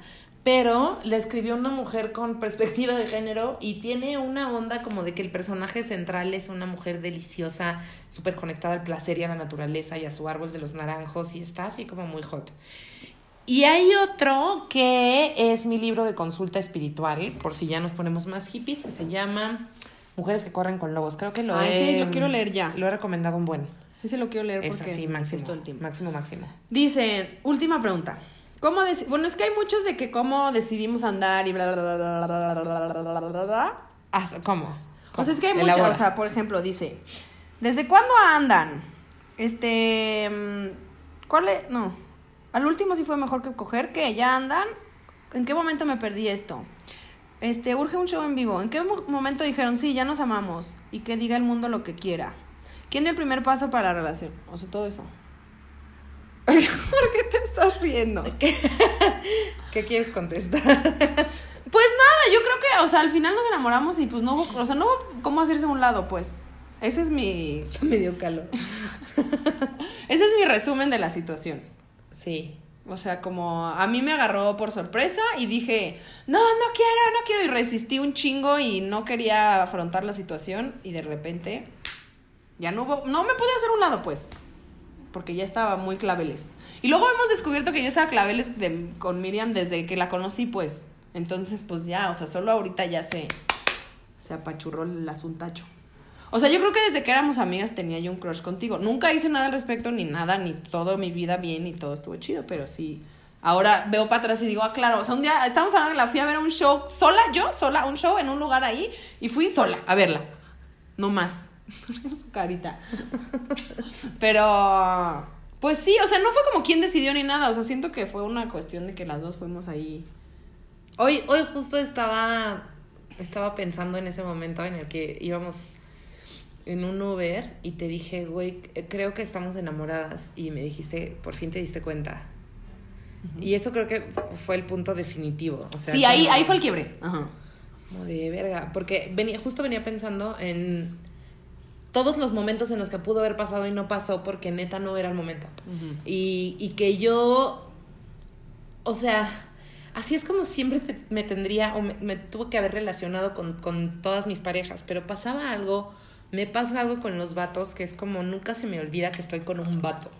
pero la escribió una mujer con perspectiva de género y tiene una onda como de que el personaje central es una mujer deliciosa, súper conectada al placer y a la naturaleza y a su árbol de los naranjos y está así como muy hot. Y hay otro que es mi libro de consulta espiritual, por si ya nos ponemos más hippies, que se llama Mujeres que corren con lobos. Creo que lo Ay, he, sí, lo quiero leer ya. Lo he recomendado un buen. Ese lo quiero leer Es porque así, máximo. todo el tiempo. Máximo, máximo. Dicen, última pregunta. ¿Cómo bueno, es que hay muchos de que cómo decidimos andar y bla, bla, bla, bla, bla, bla, bla, bla. ¿Cómo? ¿Cómo? O sea, es que hay muchos, o sea, por ejemplo, dice, ¿desde cuándo andan? Este, ¿cuál es? No, al último sí fue mejor que coger, que ya andan. ¿En qué momento me perdí esto? Este, urge un show en vivo. ¿En qué momento dijeron, sí, ya nos amamos? Y que diga el mundo lo que quiera. ¿Quién dio el primer paso para la relación? O sea, todo eso. [LAUGHS] ¿Por qué te estás riendo? [LAUGHS] ¿Qué quieres contestar? Pues nada, yo creo que, o sea, al final nos enamoramos y pues no hubo, o sea, no hubo cómo hacerse a un lado, pues. Ese es mi, Está medio calor. [LAUGHS] ese es mi resumen de la situación. Sí. O sea, como a mí me agarró por sorpresa y dije, no, no quiero, no quiero. Y resistí un chingo y no quería afrontar la situación. Y de repente, ya no hubo, no me pude hacer un lado, pues. Porque ya estaba muy claveles. Y luego hemos descubierto que yo estaba claveles con Miriam desde que la conocí, pues. Entonces, pues ya, o sea, solo ahorita ya se, se apachurró el asuntacho. O sea, yo creo que desde que éramos amigas tenía yo un crush contigo. Nunca hice nada al respecto, ni nada, ni todo mi vida bien, y todo estuvo chido, pero sí. Ahora veo para atrás y digo, ah, claro, o sea, un día estamos hablando que la fui a ver a un show sola, yo sola, un show en un lugar ahí, y fui sola a verla. No más. [LAUGHS] Su carita. Pero, pues sí, o sea, no fue como quien decidió ni nada. O sea, siento que fue una cuestión de que las dos fuimos ahí. Hoy, hoy justo estaba, estaba pensando en ese momento en el que íbamos en un Uber y te dije, güey, creo que estamos enamoradas. Y me dijiste, por fin te diste cuenta. Y eso creo que fue el punto definitivo. O sea, sí, ahí, como- ahí fue el quiebre. Ajá. Como de verga. Porque venía, justo venía pensando en todos los momentos en los que pudo haber pasado y no pasó porque neta no era el momento. y, y que yo, o sea, así es como siempre te- me tendría o me, me tuve que haber relacionado con, con todas mis parejas, pero pasaba algo, me pasa algo con los vatos que es como nunca se me olvida que estoy con un vato.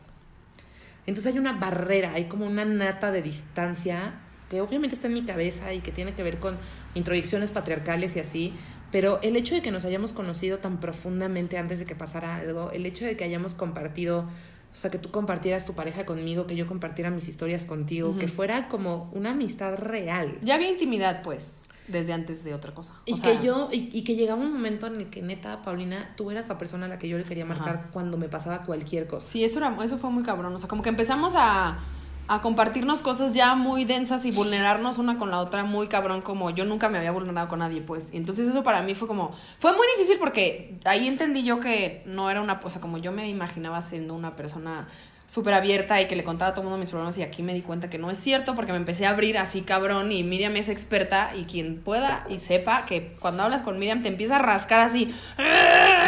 Entonces hay una barrera, hay como una nata de distancia que obviamente está en mi cabeza y que tiene que ver con introyecciones patriarcales y así, pero el hecho de que nos hayamos conocido tan profundamente antes de que pasara algo, el hecho de que hayamos compartido, o sea, que tú compartieras tu pareja conmigo, que yo compartiera mis historias contigo, que fuera como una amistad real. Ya había intimidad, pues, desde antes de otra cosa. Y O que yo, y, y que llegaba un momento en el que neta, Paulina, tú eras la persona a la que yo le quería marcar Ajá. cuando me pasaba cualquier cosa. Sí, eso, era, eso fue muy cabrón. O sea, como que empezamos a, a compartirnos cosas ya muy densas y vulnerarnos una con la otra muy cabrón, como yo nunca me había vulnerado con nadie, pues. Y entonces eso para mí fue como. Fue muy difícil porque ahí entendí yo que no era una. O sea, como yo me imaginaba siendo una persona súper abierta y que le contaba a todo el mundo mis problemas y aquí me di cuenta que no es cierto porque me empecé a abrir así cabrón y Miriam es experta y quien pueda y sepa que cuando hablas con Miriam te empieza a rascar así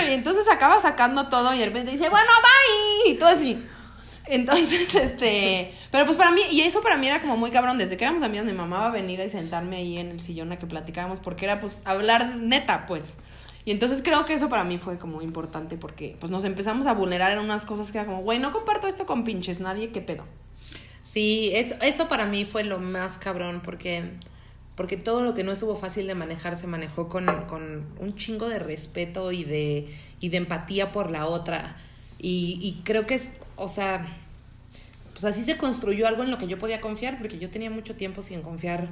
y entonces acaba sacando todo y de repente dice bueno bye y todo así entonces, [LAUGHS] este, pero pues para mí, y eso para mí era como muy cabrón, desde que éramos amigas, mi mamá va a venir a sentarme ahí en el sillón a que platicáramos, porque era pues hablar neta, pues. Y entonces creo que eso para mí fue como importante, porque pues nos empezamos a vulnerar en unas cosas que era como, güey, no comparto esto con pinches nadie, ¿qué pedo? Sí, eso, eso para mí fue lo más cabrón porque, porque todo lo que no estuvo fácil de manejar se manejó con, con un chingo de respeto y de, y de empatía por la otra. Y, y creo que es, o sea, pues así se construyó algo en lo que yo podía confiar, porque yo tenía mucho tiempo sin confiarle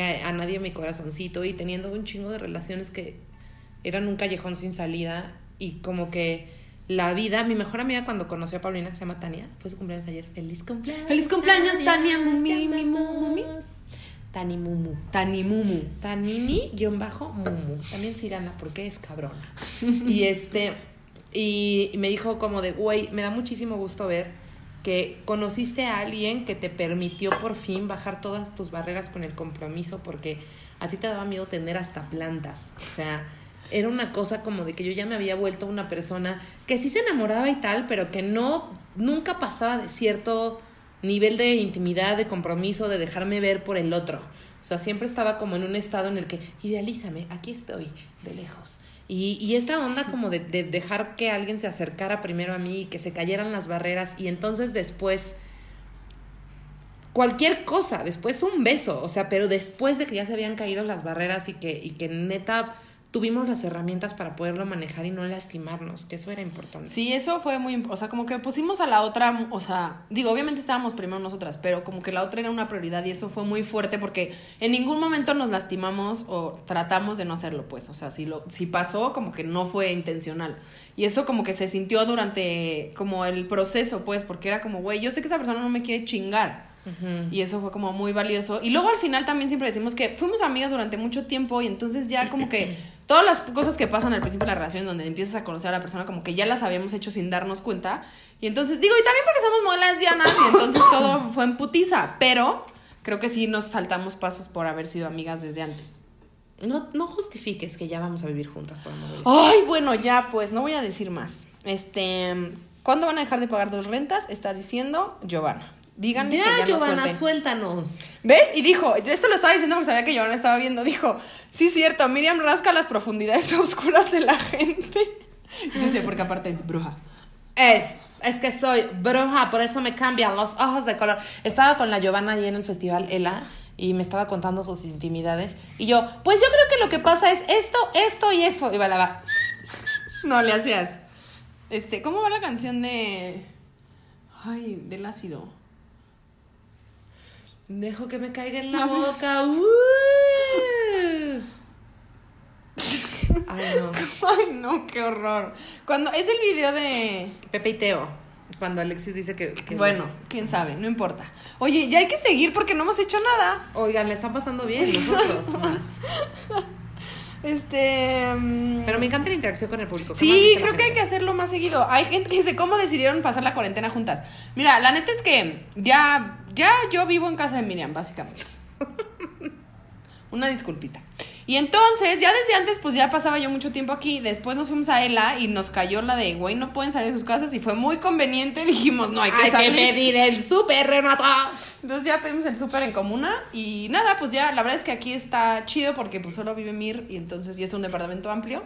a, a nadie mi corazoncito y teniendo un chingo de relaciones que eran un callejón sin salida y como que la vida, mi mejor amiga cuando conoció a Paulina, que se llama Tania, fue su cumpleaños ayer. Feliz cumpleaños. Feliz cumpleaños, Tania, Mumi, mi. Mumi. Tani Mumu. Tanimumu. Tanini-Mumu. También sí gana porque es cabrona. [LAUGHS] y este, y me dijo como de, güey, me da muchísimo gusto ver que conociste a alguien que te permitió por fin bajar todas tus barreras con el compromiso porque a ti te daba miedo tener hasta plantas. O sea, era una cosa como de que yo ya me había vuelto una persona que sí se enamoraba y tal, pero que no, nunca pasaba de cierto nivel de intimidad, de compromiso, de dejarme ver por el otro. O sea, siempre estaba como en un estado en el que, idealízame, aquí estoy, de lejos. Y, y esta onda como de, de dejar que alguien se acercara primero a mí y que se cayeran las barreras y entonces después cualquier cosa, después un beso, o sea, pero después de que ya se habían caído las barreras y que, y que neta tuvimos las herramientas para poderlo manejar y no lastimarnos, que eso era importante. Sí, eso fue muy, o sea, como que pusimos a la otra, o sea, digo, obviamente estábamos primero nosotras, pero como que la otra era una prioridad y eso fue muy fuerte porque en ningún momento nos lastimamos o tratamos de no hacerlo, pues, o sea, si lo si pasó como que no fue intencional. Y eso como que se sintió durante como el proceso, pues, porque era como, güey, yo sé que esa persona no me quiere chingar. Y eso fue como muy valioso. Y luego al final también siempre decimos que fuimos amigas durante mucho tiempo y entonces ya como que todas las cosas que pasan al principio de la relación donde empiezas a conocer a la persona como que ya las habíamos hecho sin darnos cuenta. Y entonces digo, y también porque somos muy lesbianas y entonces todo [LAUGHS] fue en putiza. Pero creo que sí nos saltamos pasos por haber sido amigas desde antes. No, no justifiques que ya vamos a vivir juntas por amor. Ay, bueno, ya pues, no voy a decir más. Este, ¿cuándo van a dejar de pagar dos rentas? Está diciendo Giovanna. Díganme que Ya, Giovanna, suelten. suéltanos. ¿Ves? Y dijo, yo esto lo estaba diciendo porque sabía que Giovanna estaba viendo, dijo, sí, cierto, Miriam rasca las profundidades [LAUGHS] oscuras de la gente. Y [LAUGHS] Dice, porque aparte es bruja. Es, es que soy bruja, por eso me cambian los ojos de color. Estaba con la Giovanna allí en el festival Ela y me estaba contando sus intimidades. Y yo, pues yo creo que lo que pasa es esto, esto y esto. Y balaba. [LAUGHS] No le hacías. Este, ¿cómo va la canción de. Ay, del ácido? Dejo que me caiga en la boca. Uh. [LAUGHS] Ay, no. Ay, no, qué horror. Cuando es el video de. Pepe y Teo. Cuando Alexis dice que. que- Bueno, quién sabe, no importa. Oye, ya hay que seguir porque no hemos hecho nada. Oigan, le están pasando bien nosotros [LAUGHS] más. Este. mm, Pero me encanta la interacción con el público. ¿Qué más Sí, creo que hay que hacerlo más seguido. Hay gente que dice cómo decidieron pasar la cuarentena juntas. Mira, la neta es que ya, ya yo vivo en casa de Miriam, básicamente. [LAUGHS] Una disculpita. Y entonces, ya desde antes, pues ya pasaba yo mucho tiempo aquí. Después nos fuimos a Ela y nos cayó la de, güey, no pueden salir de sus casas. Y fue muy conveniente. [LAUGHS] Dijimos, no hay que Hay que pedir el súper, Renata. Entonces ya pedimos el súper en comuna. Y nada, pues ya, la verdad es que aquí está chido porque pues solo vive Mir. Y entonces ya es un departamento amplio.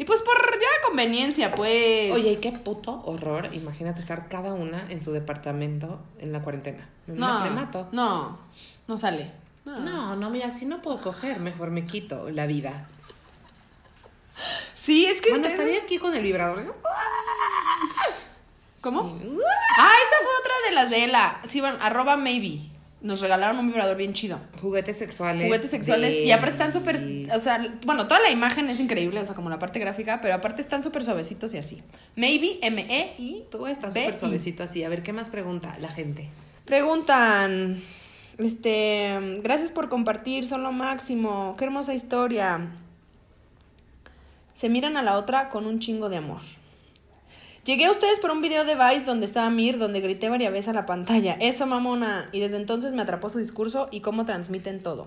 Y pues por ya conveniencia, pues. Oye, ¿y qué puto horror. Imagínate estar cada una en su departamento en la cuarentena. Me, No, me mato. No, no sale. No. No, no, mira, si no puedo coger, mejor me quito la vida. Sí, es que. Bueno, es- estaría aquí con el vibrador. ¿Cómo? Sí. Ah, esa fue otra de las de Ela. Sí, bueno, arroba maybe. Nos regalaron un vibrador bien chido. Juguetes sexuales. Juguetes sexuales. de- Y aparte están súper. O sea, bueno, toda la imagen es increíble, o sea, como la parte gráfica, pero aparte están súper suavecitos y así. Maybe, M-E-I. Tú estás B-I. súper suavecito así. A ver, ¿qué más pregunta la gente? Preguntan. Este. Gracias por compartir, son lo máximo. Qué hermosa historia. Se miran a la otra con un chingo de amor. Llegué a ustedes por un video de Vice donde estaba Mir, donde grité varias veces a la pantalla. Eso, mamona. Y desde entonces me atrapó su discurso y cómo transmiten todo.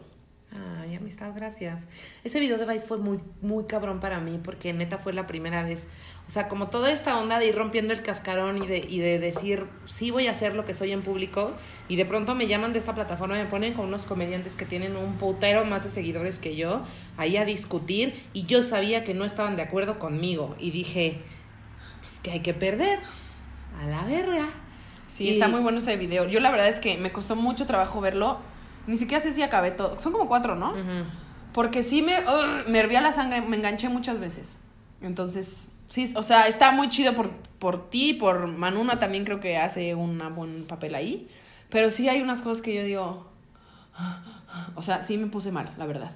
Ay, amistad, gracias. Ese video de Vice fue muy, muy cabrón para mí porque neta fue la primera vez. O sea, como toda esta onda de ir rompiendo el cascarón y de, y de decir, sí voy a hacer lo que soy en público. Y de pronto me llaman de esta plataforma, me ponen con unos comediantes que tienen un putero más de seguidores que yo, ahí a discutir. Y yo sabía que no estaban de acuerdo conmigo. Y dije, pues que hay que perder. A la verga. Sí, Y- está muy bueno ese video. Yo la verdad es que me costó mucho trabajo verlo. Ni siquiera sé si acabé todo. Son como cuatro, ¿no? Porque sí me, me hervía la sangre, me enganché muchas veces. Entonces, sí, o sea, está muy chido por, por ti, por Manuna también creo que hace un buen papel ahí. Pero sí hay unas cosas que yo digo, [GASPS] o sea, sí me puse mal, la verdad.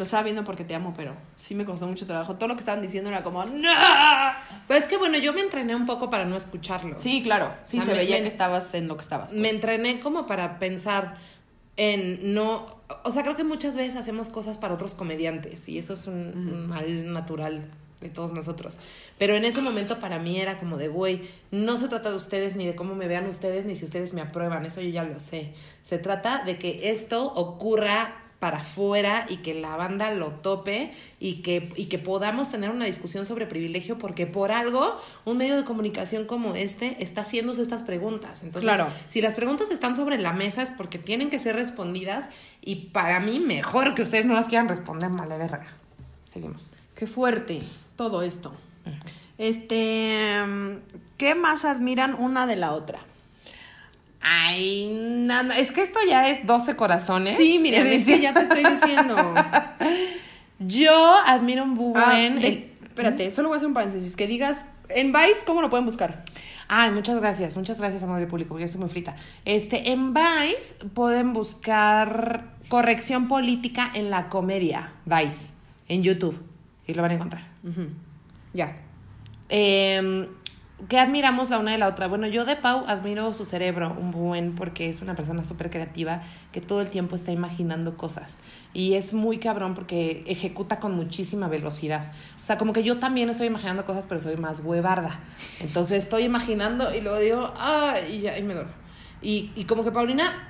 Lo estaba viendo porque te amo, pero sí me costó mucho trabajo. Todo lo que estaban diciendo era como, ¡No! Pues es que bueno, yo me entrené un poco para no escucharlo. Sí, claro. Sí, O sea, se me- veía me- que estabas en lo que estabas. pues. me entrené como para pensar en no, o sea, creo que muchas veces hacemos cosas para otros comediantes y eso es un, un mal natural de todos nosotros. Pero en ese momento para mí era como de, güey, no se trata de ustedes ni de cómo me vean ustedes ni si ustedes me aprueban, eso yo ya lo sé. Se trata de que esto ocurra para afuera y que la banda lo tope y que, y que podamos tener una discusión sobre privilegio porque por algo un medio de comunicación como este está haciéndose estas preguntas. Entonces, Claro. si las preguntas están sobre la mesa es porque tienen que ser respondidas y para mí mejor que ustedes no las quieran responder, vale verga. Seguimos. Qué fuerte todo esto. Este, mm, ¿qué más admiran una de la otra? Ay, nada, es que esto ya es 12 corazones. Sí, mira, [LAUGHS] Es que ya te estoy diciendo. Yo admiro un buen... Ah, el- espérate, solo voy a hacer un paréntesis. Que digas, en Vice, ¿cómo lo pueden buscar? Ay, muchas gracias, muchas gracias, amable público, porque yo estoy muy frita. Este, en Vice pueden buscar corrección política en la comedia, Vice, en YouTube, y lo van a encontrar. Ya. Eh, ¿Qué admiramos la una de la otra? Bueno, yo de Pau admiro su cerebro un buen porque es una persona súper creativa que todo el tiempo está imaginando cosas. Y es muy cabrón porque ejecuta con muchísima velocidad. O sea, como que yo también estoy imaginando cosas, pero soy más huevarda. Entonces estoy imaginando y luego digo, ah, y ya, y me duermo. Y, y como que Paulina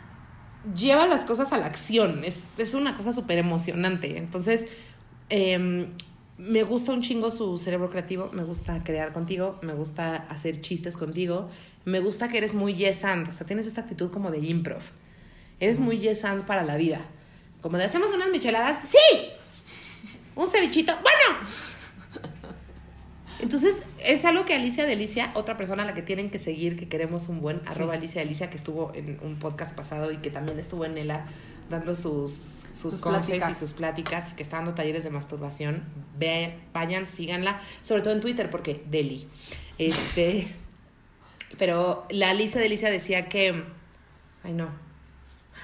lleva las cosas a la acción. Es, es una cosa súper emocionante. Entonces, em, me gusta un chingo su cerebro creativo. Me gusta crear contigo. Me gusta hacer chistes contigo. Me gusta que eres muy yes and. O sea, tienes esta actitud como de improv. Eres muy yes and para la vida. Como de hacemos unas micheladas. ¡Sí! Un cevichito. ¡Bueno! Entonces, es algo que Alicia Delicia, otra persona a la que tienen que seguir, que queremos un buen, arroba Alicia Delicia, que estuvo en un podcast pasado y que también estuvo en ELA dando sus, sus, y sus pláticas y que está dando talleres de masturbación. Ve, vayan, síganla, sobre todo en Twitter, porque Deli. Este, [LAUGHS] pero la Alicia Delicia decía que, ay no,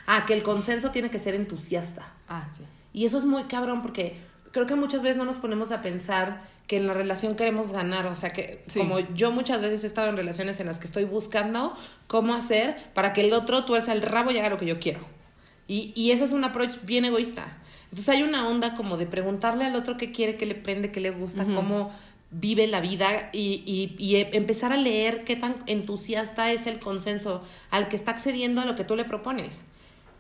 ah, que el consenso tiene que ser entusiasta. Ah, sí. Y eso es muy cabrón porque creo que muchas veces no nos ponemos a pensar que en la relación queremos ganar, o sea, que Sí. como yo muchas veces he estado en relaciones en las que estoy buscando cómo hacer para que el otro tuerza el rabo y haga lo que yo quiero. Y, y ese es un approach bien egoísta. Entonces hay una onda como de preguntarle al otro qué quiere, qué le prende, qué le gusta, cómo vive la vida y, y- y e- empezar a leer qué tan entusiasta es el consenso al que está accediendo a lo que tú le propones.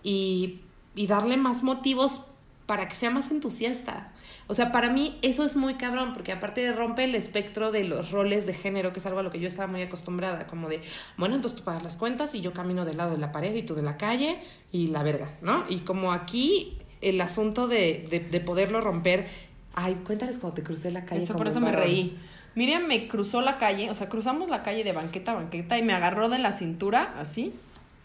Y, y darle más motivos para que sea más entusiasta. O sea, para mí eso es muy cabrón, porque aparte rompe el espectro de los roles de género, que es algo a lo que yo estaba muy acostumbrada, como de, bueno, entonces tú pagas las cuentas y yo camino del lado de la pared y tú de la calle y la verga, ¿no? Y como aquí el asunto de, de, de poderlo romper, ay, cuéntales cuando te crucé la calle. Eso, por eso me reí. Miriam me cruzó la calle, o sea, cruzamos la calle de banqueta a banqueta y me agarró de la cintura, así,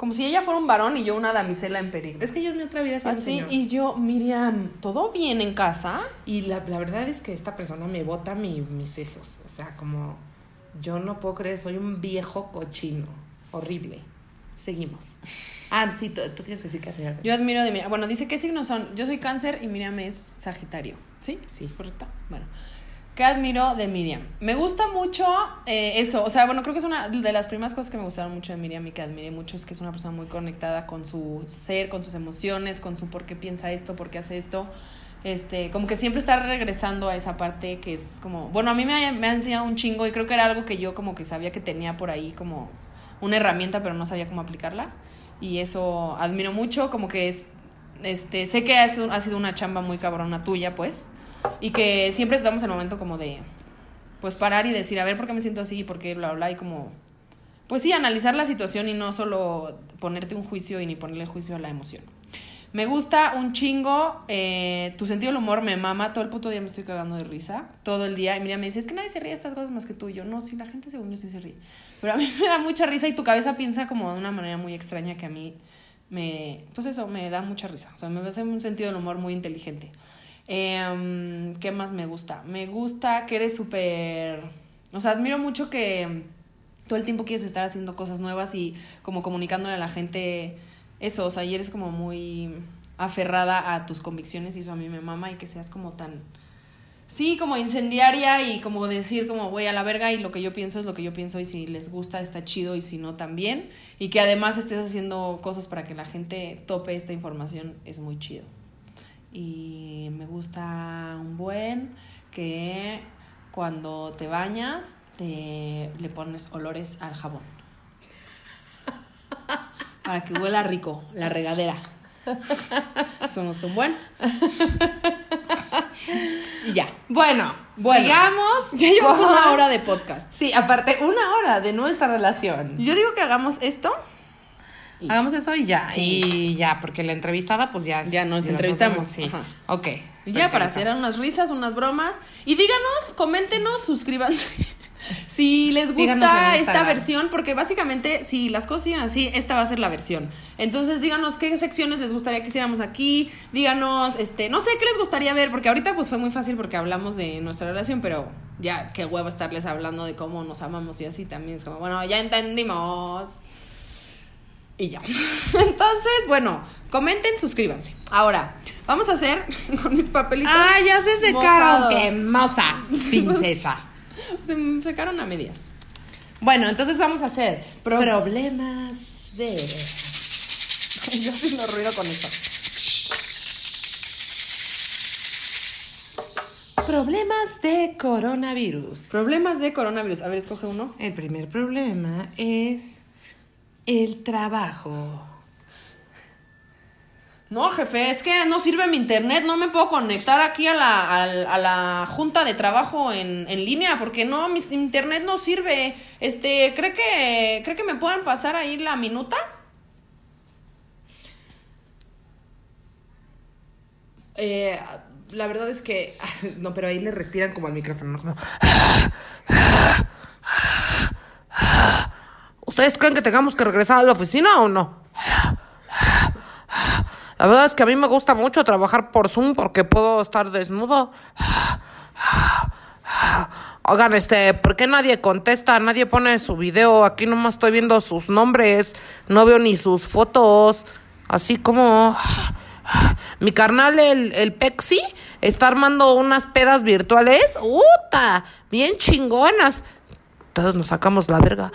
como si ella fuera un varón y yo una damisela en peligro. Es que yo en mi otra vida sí Así, señor. y yo, Miriam, ¿todo bien en casa? Y la, la verdad es que esta persona me bota mi- mis sesos. O sea, como yo no puedo creer, soy un viejo cochino. Horrible. Seguimos. Ah, sí, tú, tú tienes que decir que admiras. Yo admiro de Miriam. Bueno, dice, ¿qué signos son? Yo soy cáncer y Miriam es sagitario. ¿Sí? Sí. ¿Es correcto? Bueno. ¿Qué admiro de Miriam? Me gusta mucho eh, eso. O sea, bueno, creo que es una de las primeras cosas que me gustaron mucho de Miriam y que admiré mucho es que es una persona muy conectada con su ser, con sus emociones, con su por qué piensa esto, por qué hace esto. Este, como que siempre está regresando a esa parte que es como, bueno, a mí me me ha enseñado un chingo y creo que era algo que yo como que sabía que tenía por ahí como una herramienta, pero no sabía cómo aplicarla. Y eso admiro mucho, como que es, este, sé que ha sido una chamba muy cabrona tuya, pues, y que siempre damos el momento como de, pues, parar y decir, a ver, ¿por qué me siento así? ¿Por qué bla, bla? Y como, pues sí, analizar la situación y no solo ponerte un juicio y ni ponerle juicio a la emoción. Me gusta un chingo, eh, tu sentido del humor me mama, todo el puto día me estoy cagando de risa, todo el día, y mira, me dice, es que nadie se ríe de estas cosas más que tú, y yo, no, sí, la gente según yo sí se ríe, pero a mí [LAUGHS] me da mucha risa y tu cabeza piensa como de una manera muy extraña que a mí me, pues eso, me da mucha risa, o sea, me hace un sentido del humor muy inteligente. Em, ¿Qué más me gusta? Me gusta que eres súper, o sea, admiro mucho que todo el tiempo quieres estar haciendo cosas nuevas y como comunicándole a la gente eso, o sea, y eres como muy aferrada a tus convicciones y eso a mí me mama y que seas como tan sí, como incendiaria y como decir como voy a la verga y lo que yo pienso es lo que yo pienso y si les gusta está chido y si no también y que además estés haciendo cosas para que la gente tope esta información es muy chido. Y me gusta un buen que cuando te bañas te le pones olores al jabón. [LAUGHS] Para que huela rico, la regadera. Somos un buen. Y ya. Bueno, Bueno. sigamos. Ya llevamos con- una hora de podcast. Sí, aparte, una hora de nuestra relación. Yo digo que hagamos esto. Y- Hagamos eso y ya. Sí. Y ya, porque la entrevistada, pues ya. Ya nos entrevistamos, Sí. ajá. Ok. Y ya para hacer unas risas, unas bromas. Y díganos, coméntenos, suscríbanse. [LAUGHS] Si les gusta esta versión, porque básicamente si las cosas siguen así, esta va a ser la versión. Entonces díganos qué secciones les gustaría que hiciéramos aquí, díganos, este, no sé qué les gustaría ver, porque ahorita pues fue muy fácil porque hablamos de nuestra relación, pero ya qué huevo estarles hablando de cómo nos amamos y así también es como, bueno, ya entendimos. Y ya. [LAUGHS] Entonces, bueno, comenten, suscríbanse. Ahora, vamos a hacer [LAUGHS] con mis papelitos. Ah, ya se secaron. mojados. ¡Qué moza! [LAUGHS] Princesa. Se secaron a medias. bueno, entonces vamos a hacer problemas de. Yo haciendo ruido con esto. Problemas de coronavirus. Problemas de coronavirus. A ver, escoge uno. El primer problema es el trabajo. No, jefe, es que no sirve mi internet. No me puedo conectar aquí a la, al- a la junta de trabajo en, en línea porque no, mi internet no sirve. Este, ¿cree que, ¿cree que me puedan pasar ahí la minuta? Eh, la verdad es que. [LAUGHS] No, pero ahí le respiran como al micrófono, ¿no? ¿Ustedes creen que tengamos que regresar a la oficina o no? La verdad es que a mí me gusta mucho trabajar por Zoom porque puedo estar desnudo. Oigan, este, ¿por qué nadie contesta? Nadie pone su video. Aquí nomás estoy viendo sus nombres. No veo ni sus fotos. Así como. Mi carnal, el, el Pexi, está armando unas pedas virtuales. ¡Uta! Bien chingonas. Todos nos sacamos la verga.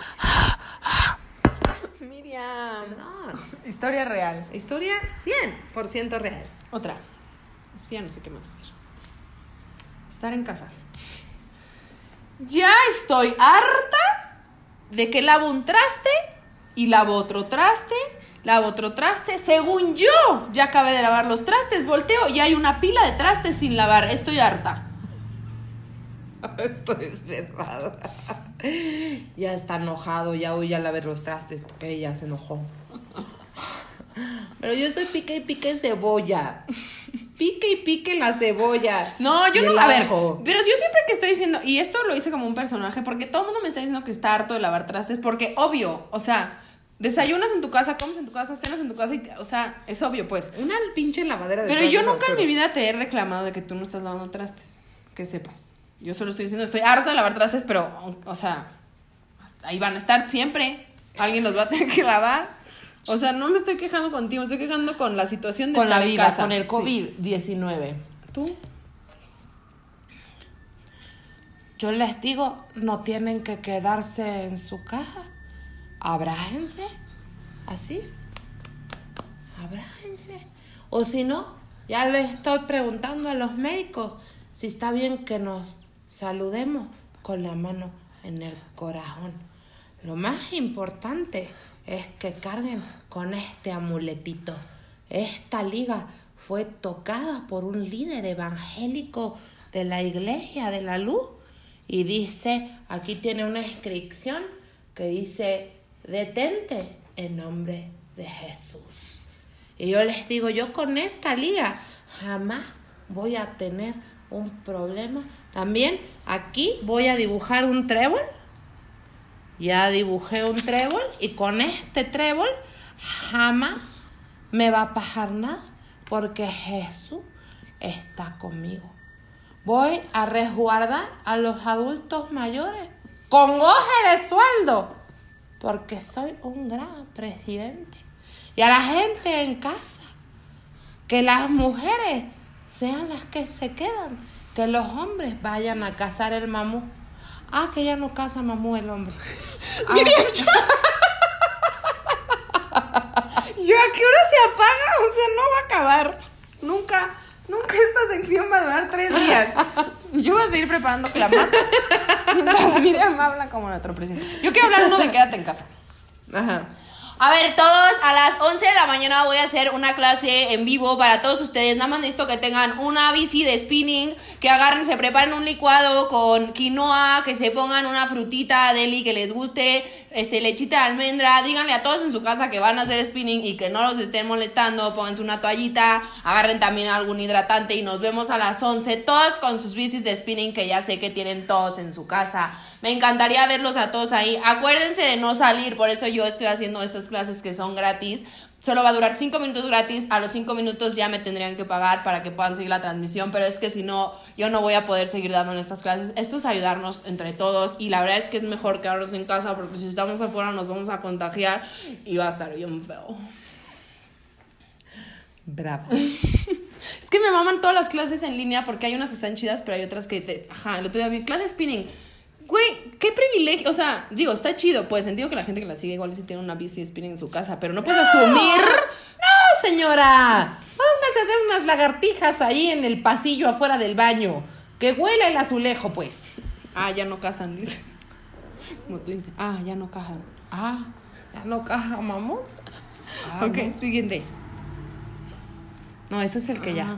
[LAUGHS] Miriam. Historia real. Historia 100% real. Otra. Es que ya no sé qué más decir. Estar en casa. Ya estoy harta de que lavo un traste y lavo otro traste, lavo otro traste. Según yo, ya acabé de lavar los trastes, volteo y hay una pila de trastes sin lavar. Estoy harta. [LAUGHS] Esto es verdad. [LAUGHS] Ya está enojado, ya voy a lavar los trastes porque ella se enojó. Pero yo estoy pique y pique cebolla. Pique y pique la cebolla. No, yo no. el A ver, ajo. pero yo siempre que estoy diciendo, y esto lo hice como un personaje, porque todo el mundo me está diciendo que está harto de lavar trastes, porque obvio, o sea, desayunas en tu casa, comes en tu casa, cenas en tu casa, y, o sea, es obvio, pues. Una pinche lavadera de Pero yo nunca en mi vida te he reclamado de que tú no estás lavando trastes. Que sepas. Yo solo estoy diciendo, estoy harta de lavar trastes, pero, o sea, ahí van a estar siempre. Alguien los va a tener que lavar. O sea, no me estoy quejando contigo, me estoy quejando con la situación de Con la estar en vida, casa. con el Sí. COVID-19. ¿Tú? Yo les digo, no tienen que quedarse en su caja. Abrájense. Así. Abrájense. O si no, ya le estoy preguntando a los médicos si está bien que nos saludemos con la mano en el corazón. Lo más importante es que carguen con este amuletito. Esta liga fue tocada por un líder evangélico de la iglesia de la luz y dice, aquí tiene una inscripción que dice, detente en nombre de Jesús. Y yo les digo, yo con esta liga jamás voy a tener un problema. También aquí voy a dibujar un trébol. Ya dibujé un trébol y con este trébol jamás me va a pasar nada porque Jesús está conmigo. Voy a resguardar a los adultos mayores con goje de sueldo porque soy un gran presidente. Y a la gente en casa, que las mujeres sean las que se quedan, que los hombres vayan a cazar el mamú. Ah, que ya no caza mamú el hombre. [LAUGHS] Ah, ¿Yo a qué hora se apaga? O sea, no va a acabar. Nunca, nunca esta sección va a durar tres días. Yo voy a seguir preparando clamatas. Mientras Miriam habla como nuestro presidente. Yo quiero hablar uno de quédate en casa. Ajá. A ver, todos a las 11 de la mañana voy a hacer una clase en vivo para todos ustedes. Nada más necesito que tengan una bici de spinning, que agarren, se preparen un licuado con quinoa, que se pongan una frutita deli que les guste, este lechita de almendra. Díganle a todos en su casa que van a hacer spinning y que no los estén molestando. Pónganse una toallita, agarren también algún hidratante y nos vemos a las 11. Todos con sus bicis de spinning que ya sé que tienen todos en su casa. Me encantaría verlos a todos ahí. Acuérdense de no salir, por eso yo estoy haciendo estas clases que son gratis. Solo va a durar 5 minutos gratis. A los 5 minutos ya me tendrían que pagar para que puedan seguir la transmisión. Pero es que si no, yo no voy a poder seguir dando estas clases. Esto es ayudarnos entre todos. Y la verdad es que es mejor quedarnos en casa porque si estamos afuera nos vamos a contagiar y va a estar bien feo. Bravo. [LAUGHS] Es que me maman todas las clases en línea porque hay unas que están chidas, pero hay otras que te. Ajá, el otro día vi clase spinning. Güey, qué privilegio. O sea, digo, está chido, pues. Entiendo que la gente que la sigue igual sí tiene una bici spinning en su casa, pero no puedes asumir. No, señora. Póngase a hacer unas lagartijas ahí en el pasillo afuera del baño. Que huela el azulejo, pues. Ah, ya no casan, dice. [LAUGHS] Como tú dices. Ah, ya no casan. Ah, ya no caja mamuts. Ah, ok, no. siguiente. No, este es el que Ah. ya.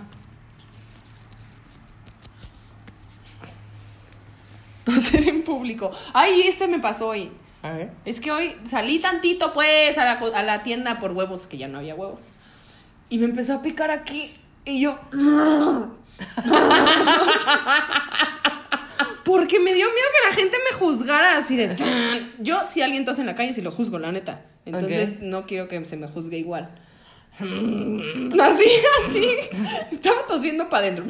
Toser en público. Ay, este me pasó hoy. A ver. Es que hoy salí tantito, pues, a la, a la tienda por huevos, que ya no había huevos. Y me empezó a picar aquí. Y yo. [LAUGHS] Porque me dio miedo que la gente me juzgara así de. [LAUGHS] Yo, si alguien tose en la calle, sí lo juzgo, la neta. Entonces, no quiero que se me juzgue igual. [LAUGHS] Así, así. Estaba tosiendo para adentro.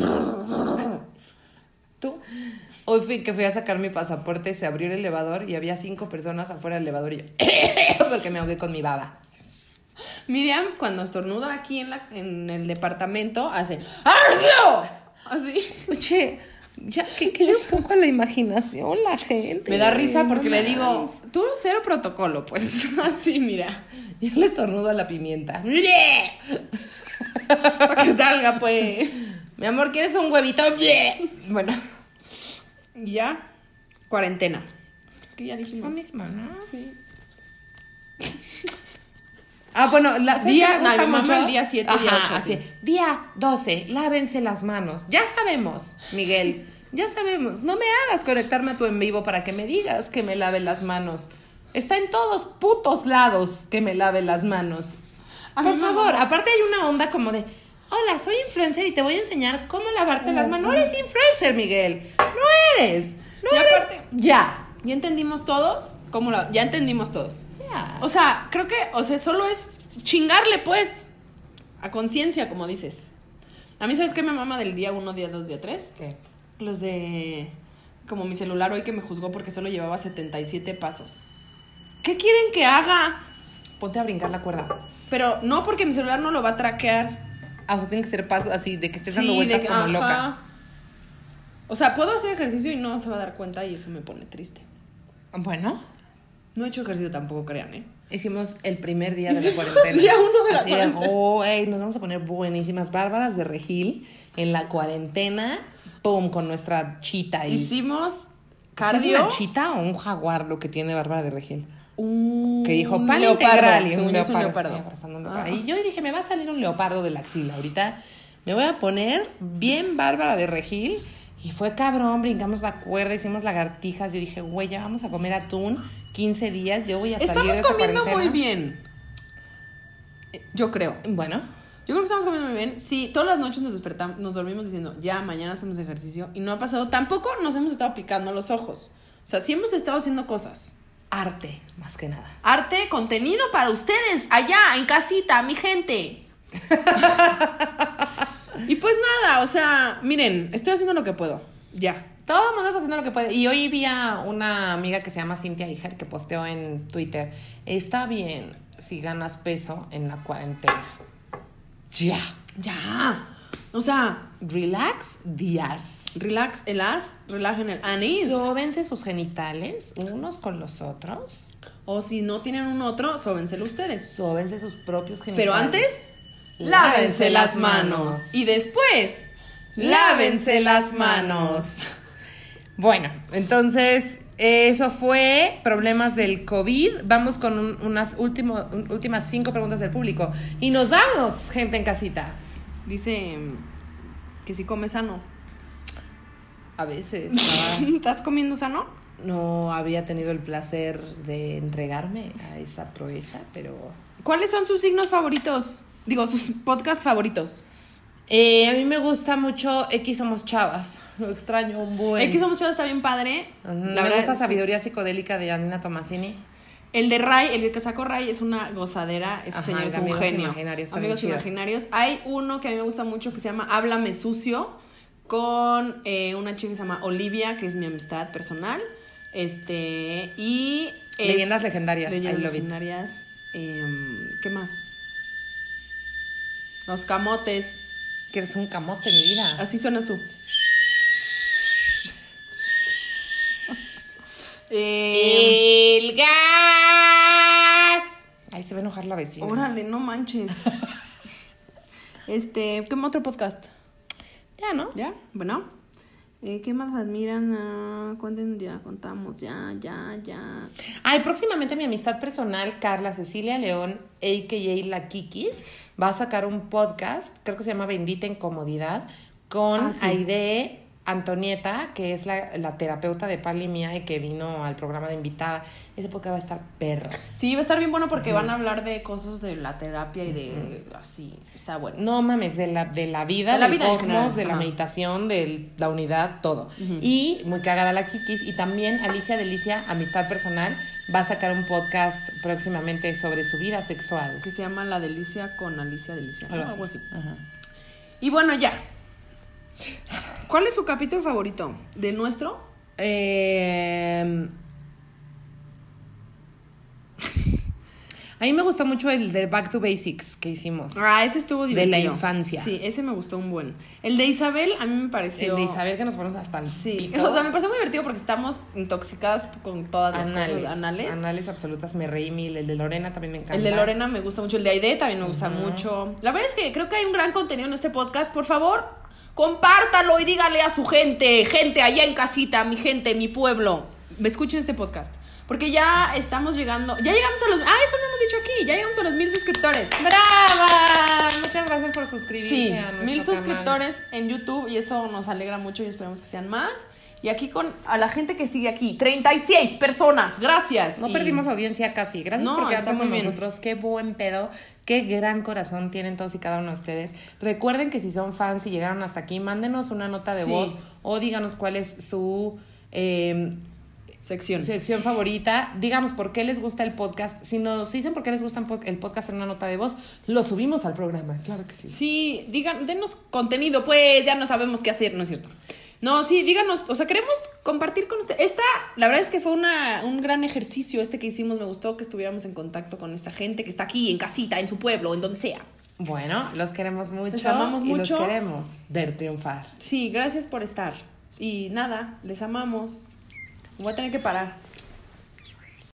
¿Tú? Hoy fui que fui a sacar mi pasaporte, se abrió el elevador y había cinco personas afuera del elevador y yo. [LAUGHS] porque me ahogué con mi baba. Miriam, cuando estornuda aquí en, la, en el departamento, hace ¡Arcio! Así. Oye, ya que quede un poco a la imaginación la gente. Me da risa No porque le digo, tú cero protocolo, pues. [LAUGHS] Así, mira. Yo le estornudo a la pimienta. [LAUGHS] Para que salga, pues. Mi amor, ¿quieres un huevito? Bueno, Y ya, cuarentena. Es que ya eso dijimos. mismo, ¿no? Sí. Ah, bueno, la ¿sabes Día- qué me gusta no, mucho? el día siete, día Ajá, ocho, así. sí. Día 12, lávense las manos. Ya sabemos, Miguel. Ya sabemos. No me hagas conectarme a tu en vivo para que me digas que me lave las manos. Está en todos putos lados que me lave las manos. Por favor, aparte hay una onda como de, hola, soy influencer y te voy a enseñar cómo lavarte las manos. No eres influencer, Miguel. No eres. No Y eres. aparte- Ya. ¿Ya entendimos todos? ¿Cómo Ya entendimos todos. Ya. O sea, creo que, o sea, solo es chingarle, pues. A conciencia, como dices. A mí, ¿sabes qué me mama del día 1, día 2, día 3? ¿Qué? Los de. Como mi celular hoy que me juzgó porque solo llevaba 77 pasos. ¿Qué quieren que haga? Ponte a brincar la cuerda. Pero no porque mi celular no lo va a traquear. Ah, o sea, tiene que ser paso así, de que estés dando vueltas de que- como ajá. loca. O sea, puedo hacer ejercicio y no se va a dar cuenta y eso me pone triste. Bueno, No he hecho ejercicio tampoco, crean, ¿eh? hicimos el primer día de la cuarentena. día uno de la Así cuarentena. oh, ey, nos vamos a poner buenísimas bárbaras de regil en la cuarentena. Pum, con nuestra chita ahí. Hicimos ¿Sí cardio. ¿Es una chita o un jaguar lo que tiene Bárbara de Regil? Un Que dijo pan leopardo, y un leopardo. un Ah. Y yo dije, me va a salir un leopardo de la axila. Ahorita me voy a poner bien Bárbara de Regil. Y fue cabrón, brincamos la cuerda, hicimos lagartijas. Yo dije, güey, ya vamos a comer atún 15 días. Yo voy a salir de Estamos esa comiendo muy cuarentena". bien. Yo creo. Bueno, Yo creo que estamos comiendo muy bien. Sí, todas las noches nos despertamos, nos dormimos diciendo, ya, mañana hacemos ejercicio. Y no ha pasado. Tampoco nos hemos estado picando los ojos. O sea, sí hemos estado haciendo cosas. Arte, más que nada. Arte, contenido para ustedes, allá, en casita, mi gente. [LAUGHS] y pues nada, o sea, miren, estoy haciendo lo que puedo. Ya. Todo el mundo está haciendo lo que puede. Y hoy vi a una amiga que se llama Cintia Ijar que posteó en Twitter. Está bien si ganas peso en la cuarentena. Ya. Ya. O sea, Relax días. relax el as, relajen el anís. Sóbense sus genitales unos con los otros. o si no tienen un otro, sóbenselo ustedes. Sóbense sus propios genitales. Pero antes, lávense las manos. Y después, lávense las manos. Bueno, entonces eso fue problemas del COVID. Vamos con un- unas último- un- últimas cinco preguntas del público. Y nos vamos, gente en casita. Dice que si comes sano. A veces estaba- [LAUGHS] ¿Estás comiendo sano? no había tenido el placer de entregarme a esa proeza, pero... ¿Cuáles son sus signos favoritos? Digo, sus podcasts favoritos. Eh, a mí me gusta mucho X Somos Chavas. Lo extraño un buen. X Somos Chavos está bien padre. Ujú, La me verdad, gusta sí. Sabiduría Psicodélica de Anina Tomasini. El de Ray, el que sacó Ray es una gozadera. Ese Ajá, señor es un Amigos genio. Imaginarios Amigos chido. imaginarios. Hay uno que a mí me gusta mucho que se llama Háblame Sucio con eh, una chica que se llama Olivia, que es mi amistad personal. Este, y. es- Leyendas legendarias, Leyendas legendarias. em, ¿Qué más? Los camotes. Que eres un camote, mi vida. Así suenas tú. Eh, El gas. Ay, se va a enojar la vecina. órale, no manches. [LAUGHS] Este, ¿qué otro podcast? Ya, ¿no? ¿Ya? Bueno. Eh, ¿Qué más admiran? Ah, cuenten, ya contamos, ya, ya, ya. Ay, próximamente mi amistad personal, Carla Cecilia León, a.k.a. La Kikis, va a sacar un podcast, creo que se llama Bendita Incomodidad, con Ah, sí. Aide Antonieta, que es la, la terapeuta de Pali Mía y que vino al programa de invitada. Ese podcast va a estar perro. Sí, va a estar bien bueno porque van a hablar de cosas de la terapia y de así. Está bueno. No mames, de la, de la vida, De la del vida cosmos, de la ajá. meditación, de la unidad, todo. Y muy cagada la Kikis. Y también Alicia Delicia, Amistad Personal, va a sacar un podcast próximamente sobre su vida sexual. Que se llama La Delicia con Alicia Delicia. ¿no? Algo Algo así. así. Ajá. Y bueno, ya. ¿Cuál es su capítulo favorito? ¿De nuestro? Eh, [LAUGHS] A mí me gustó mucho el de Back to Basics que hicimos. Ah, ese estuvo De divertido. la infancia. Sí, ese me gustó un buen. El de Isabel a mí me pareció... El de Isabel que nos ponemos hasta el Sí, pito. o sea, me pareció muy divertido porque estamos intoxicadas con todas las Anales, cosas anales. anales absolutas, me reí mil. El de Lorena también me encanta. El de Lorena me gusta mucho, el de Aide también me gusta mucho. La verdad es que creo que hay un gran contenido en este podcast. Por favor, compártalo y dígale a su gente, gente allá en casita, mi gente, mi pueblo, me escuchen este podcast. Porque ya estamos llegando, ya llegamos a los... Ah, eso no hemos dicho aquí, ya llegamos a los mil suscriptores. ¡Brava! Muchas gracias por suscribirse Sí, a nuestro mil canal. suscriptores en YouTube y eso nos alegra mucho y esperamos que sean más. Y aquí con a la gente que sigue aquí, 36 personas, gracias. No Y- perdimos audiencia casi. Gracias No, por quedarse con bien. nosotros. Qué buen pedo. Qué gran corazón tienen todos y cada uno de ustedes. Recuerden que si son fans y llegaron hasta aquí, mándenos una nota de Sí. voz o díganos cuál es su eh, sección. sección favorita. Díganos por qué les gusta el podcast. Si nos dicen por qué les gusta el podcast en una nota de voz, lo subimos al programa. Claro que sí. Sí, digan, denos contenido, pues ya no sabemos qué hacer, ¿no es cierto? No, sí, díganos, o sea, queremos compartir con usted. Esta, la verdad es que fue una, un gran ejercicio este que hicimos, me gustó que estuviéramos en contacto con esta gente que está aquí, en casita, en su pueblo, en donde sea. Bueno, los queremos mucho. Les amamos y mucho. los queremos ver triunfar. Sí, gracias por estar. Y nada, les amamos. Voy a tener que parar.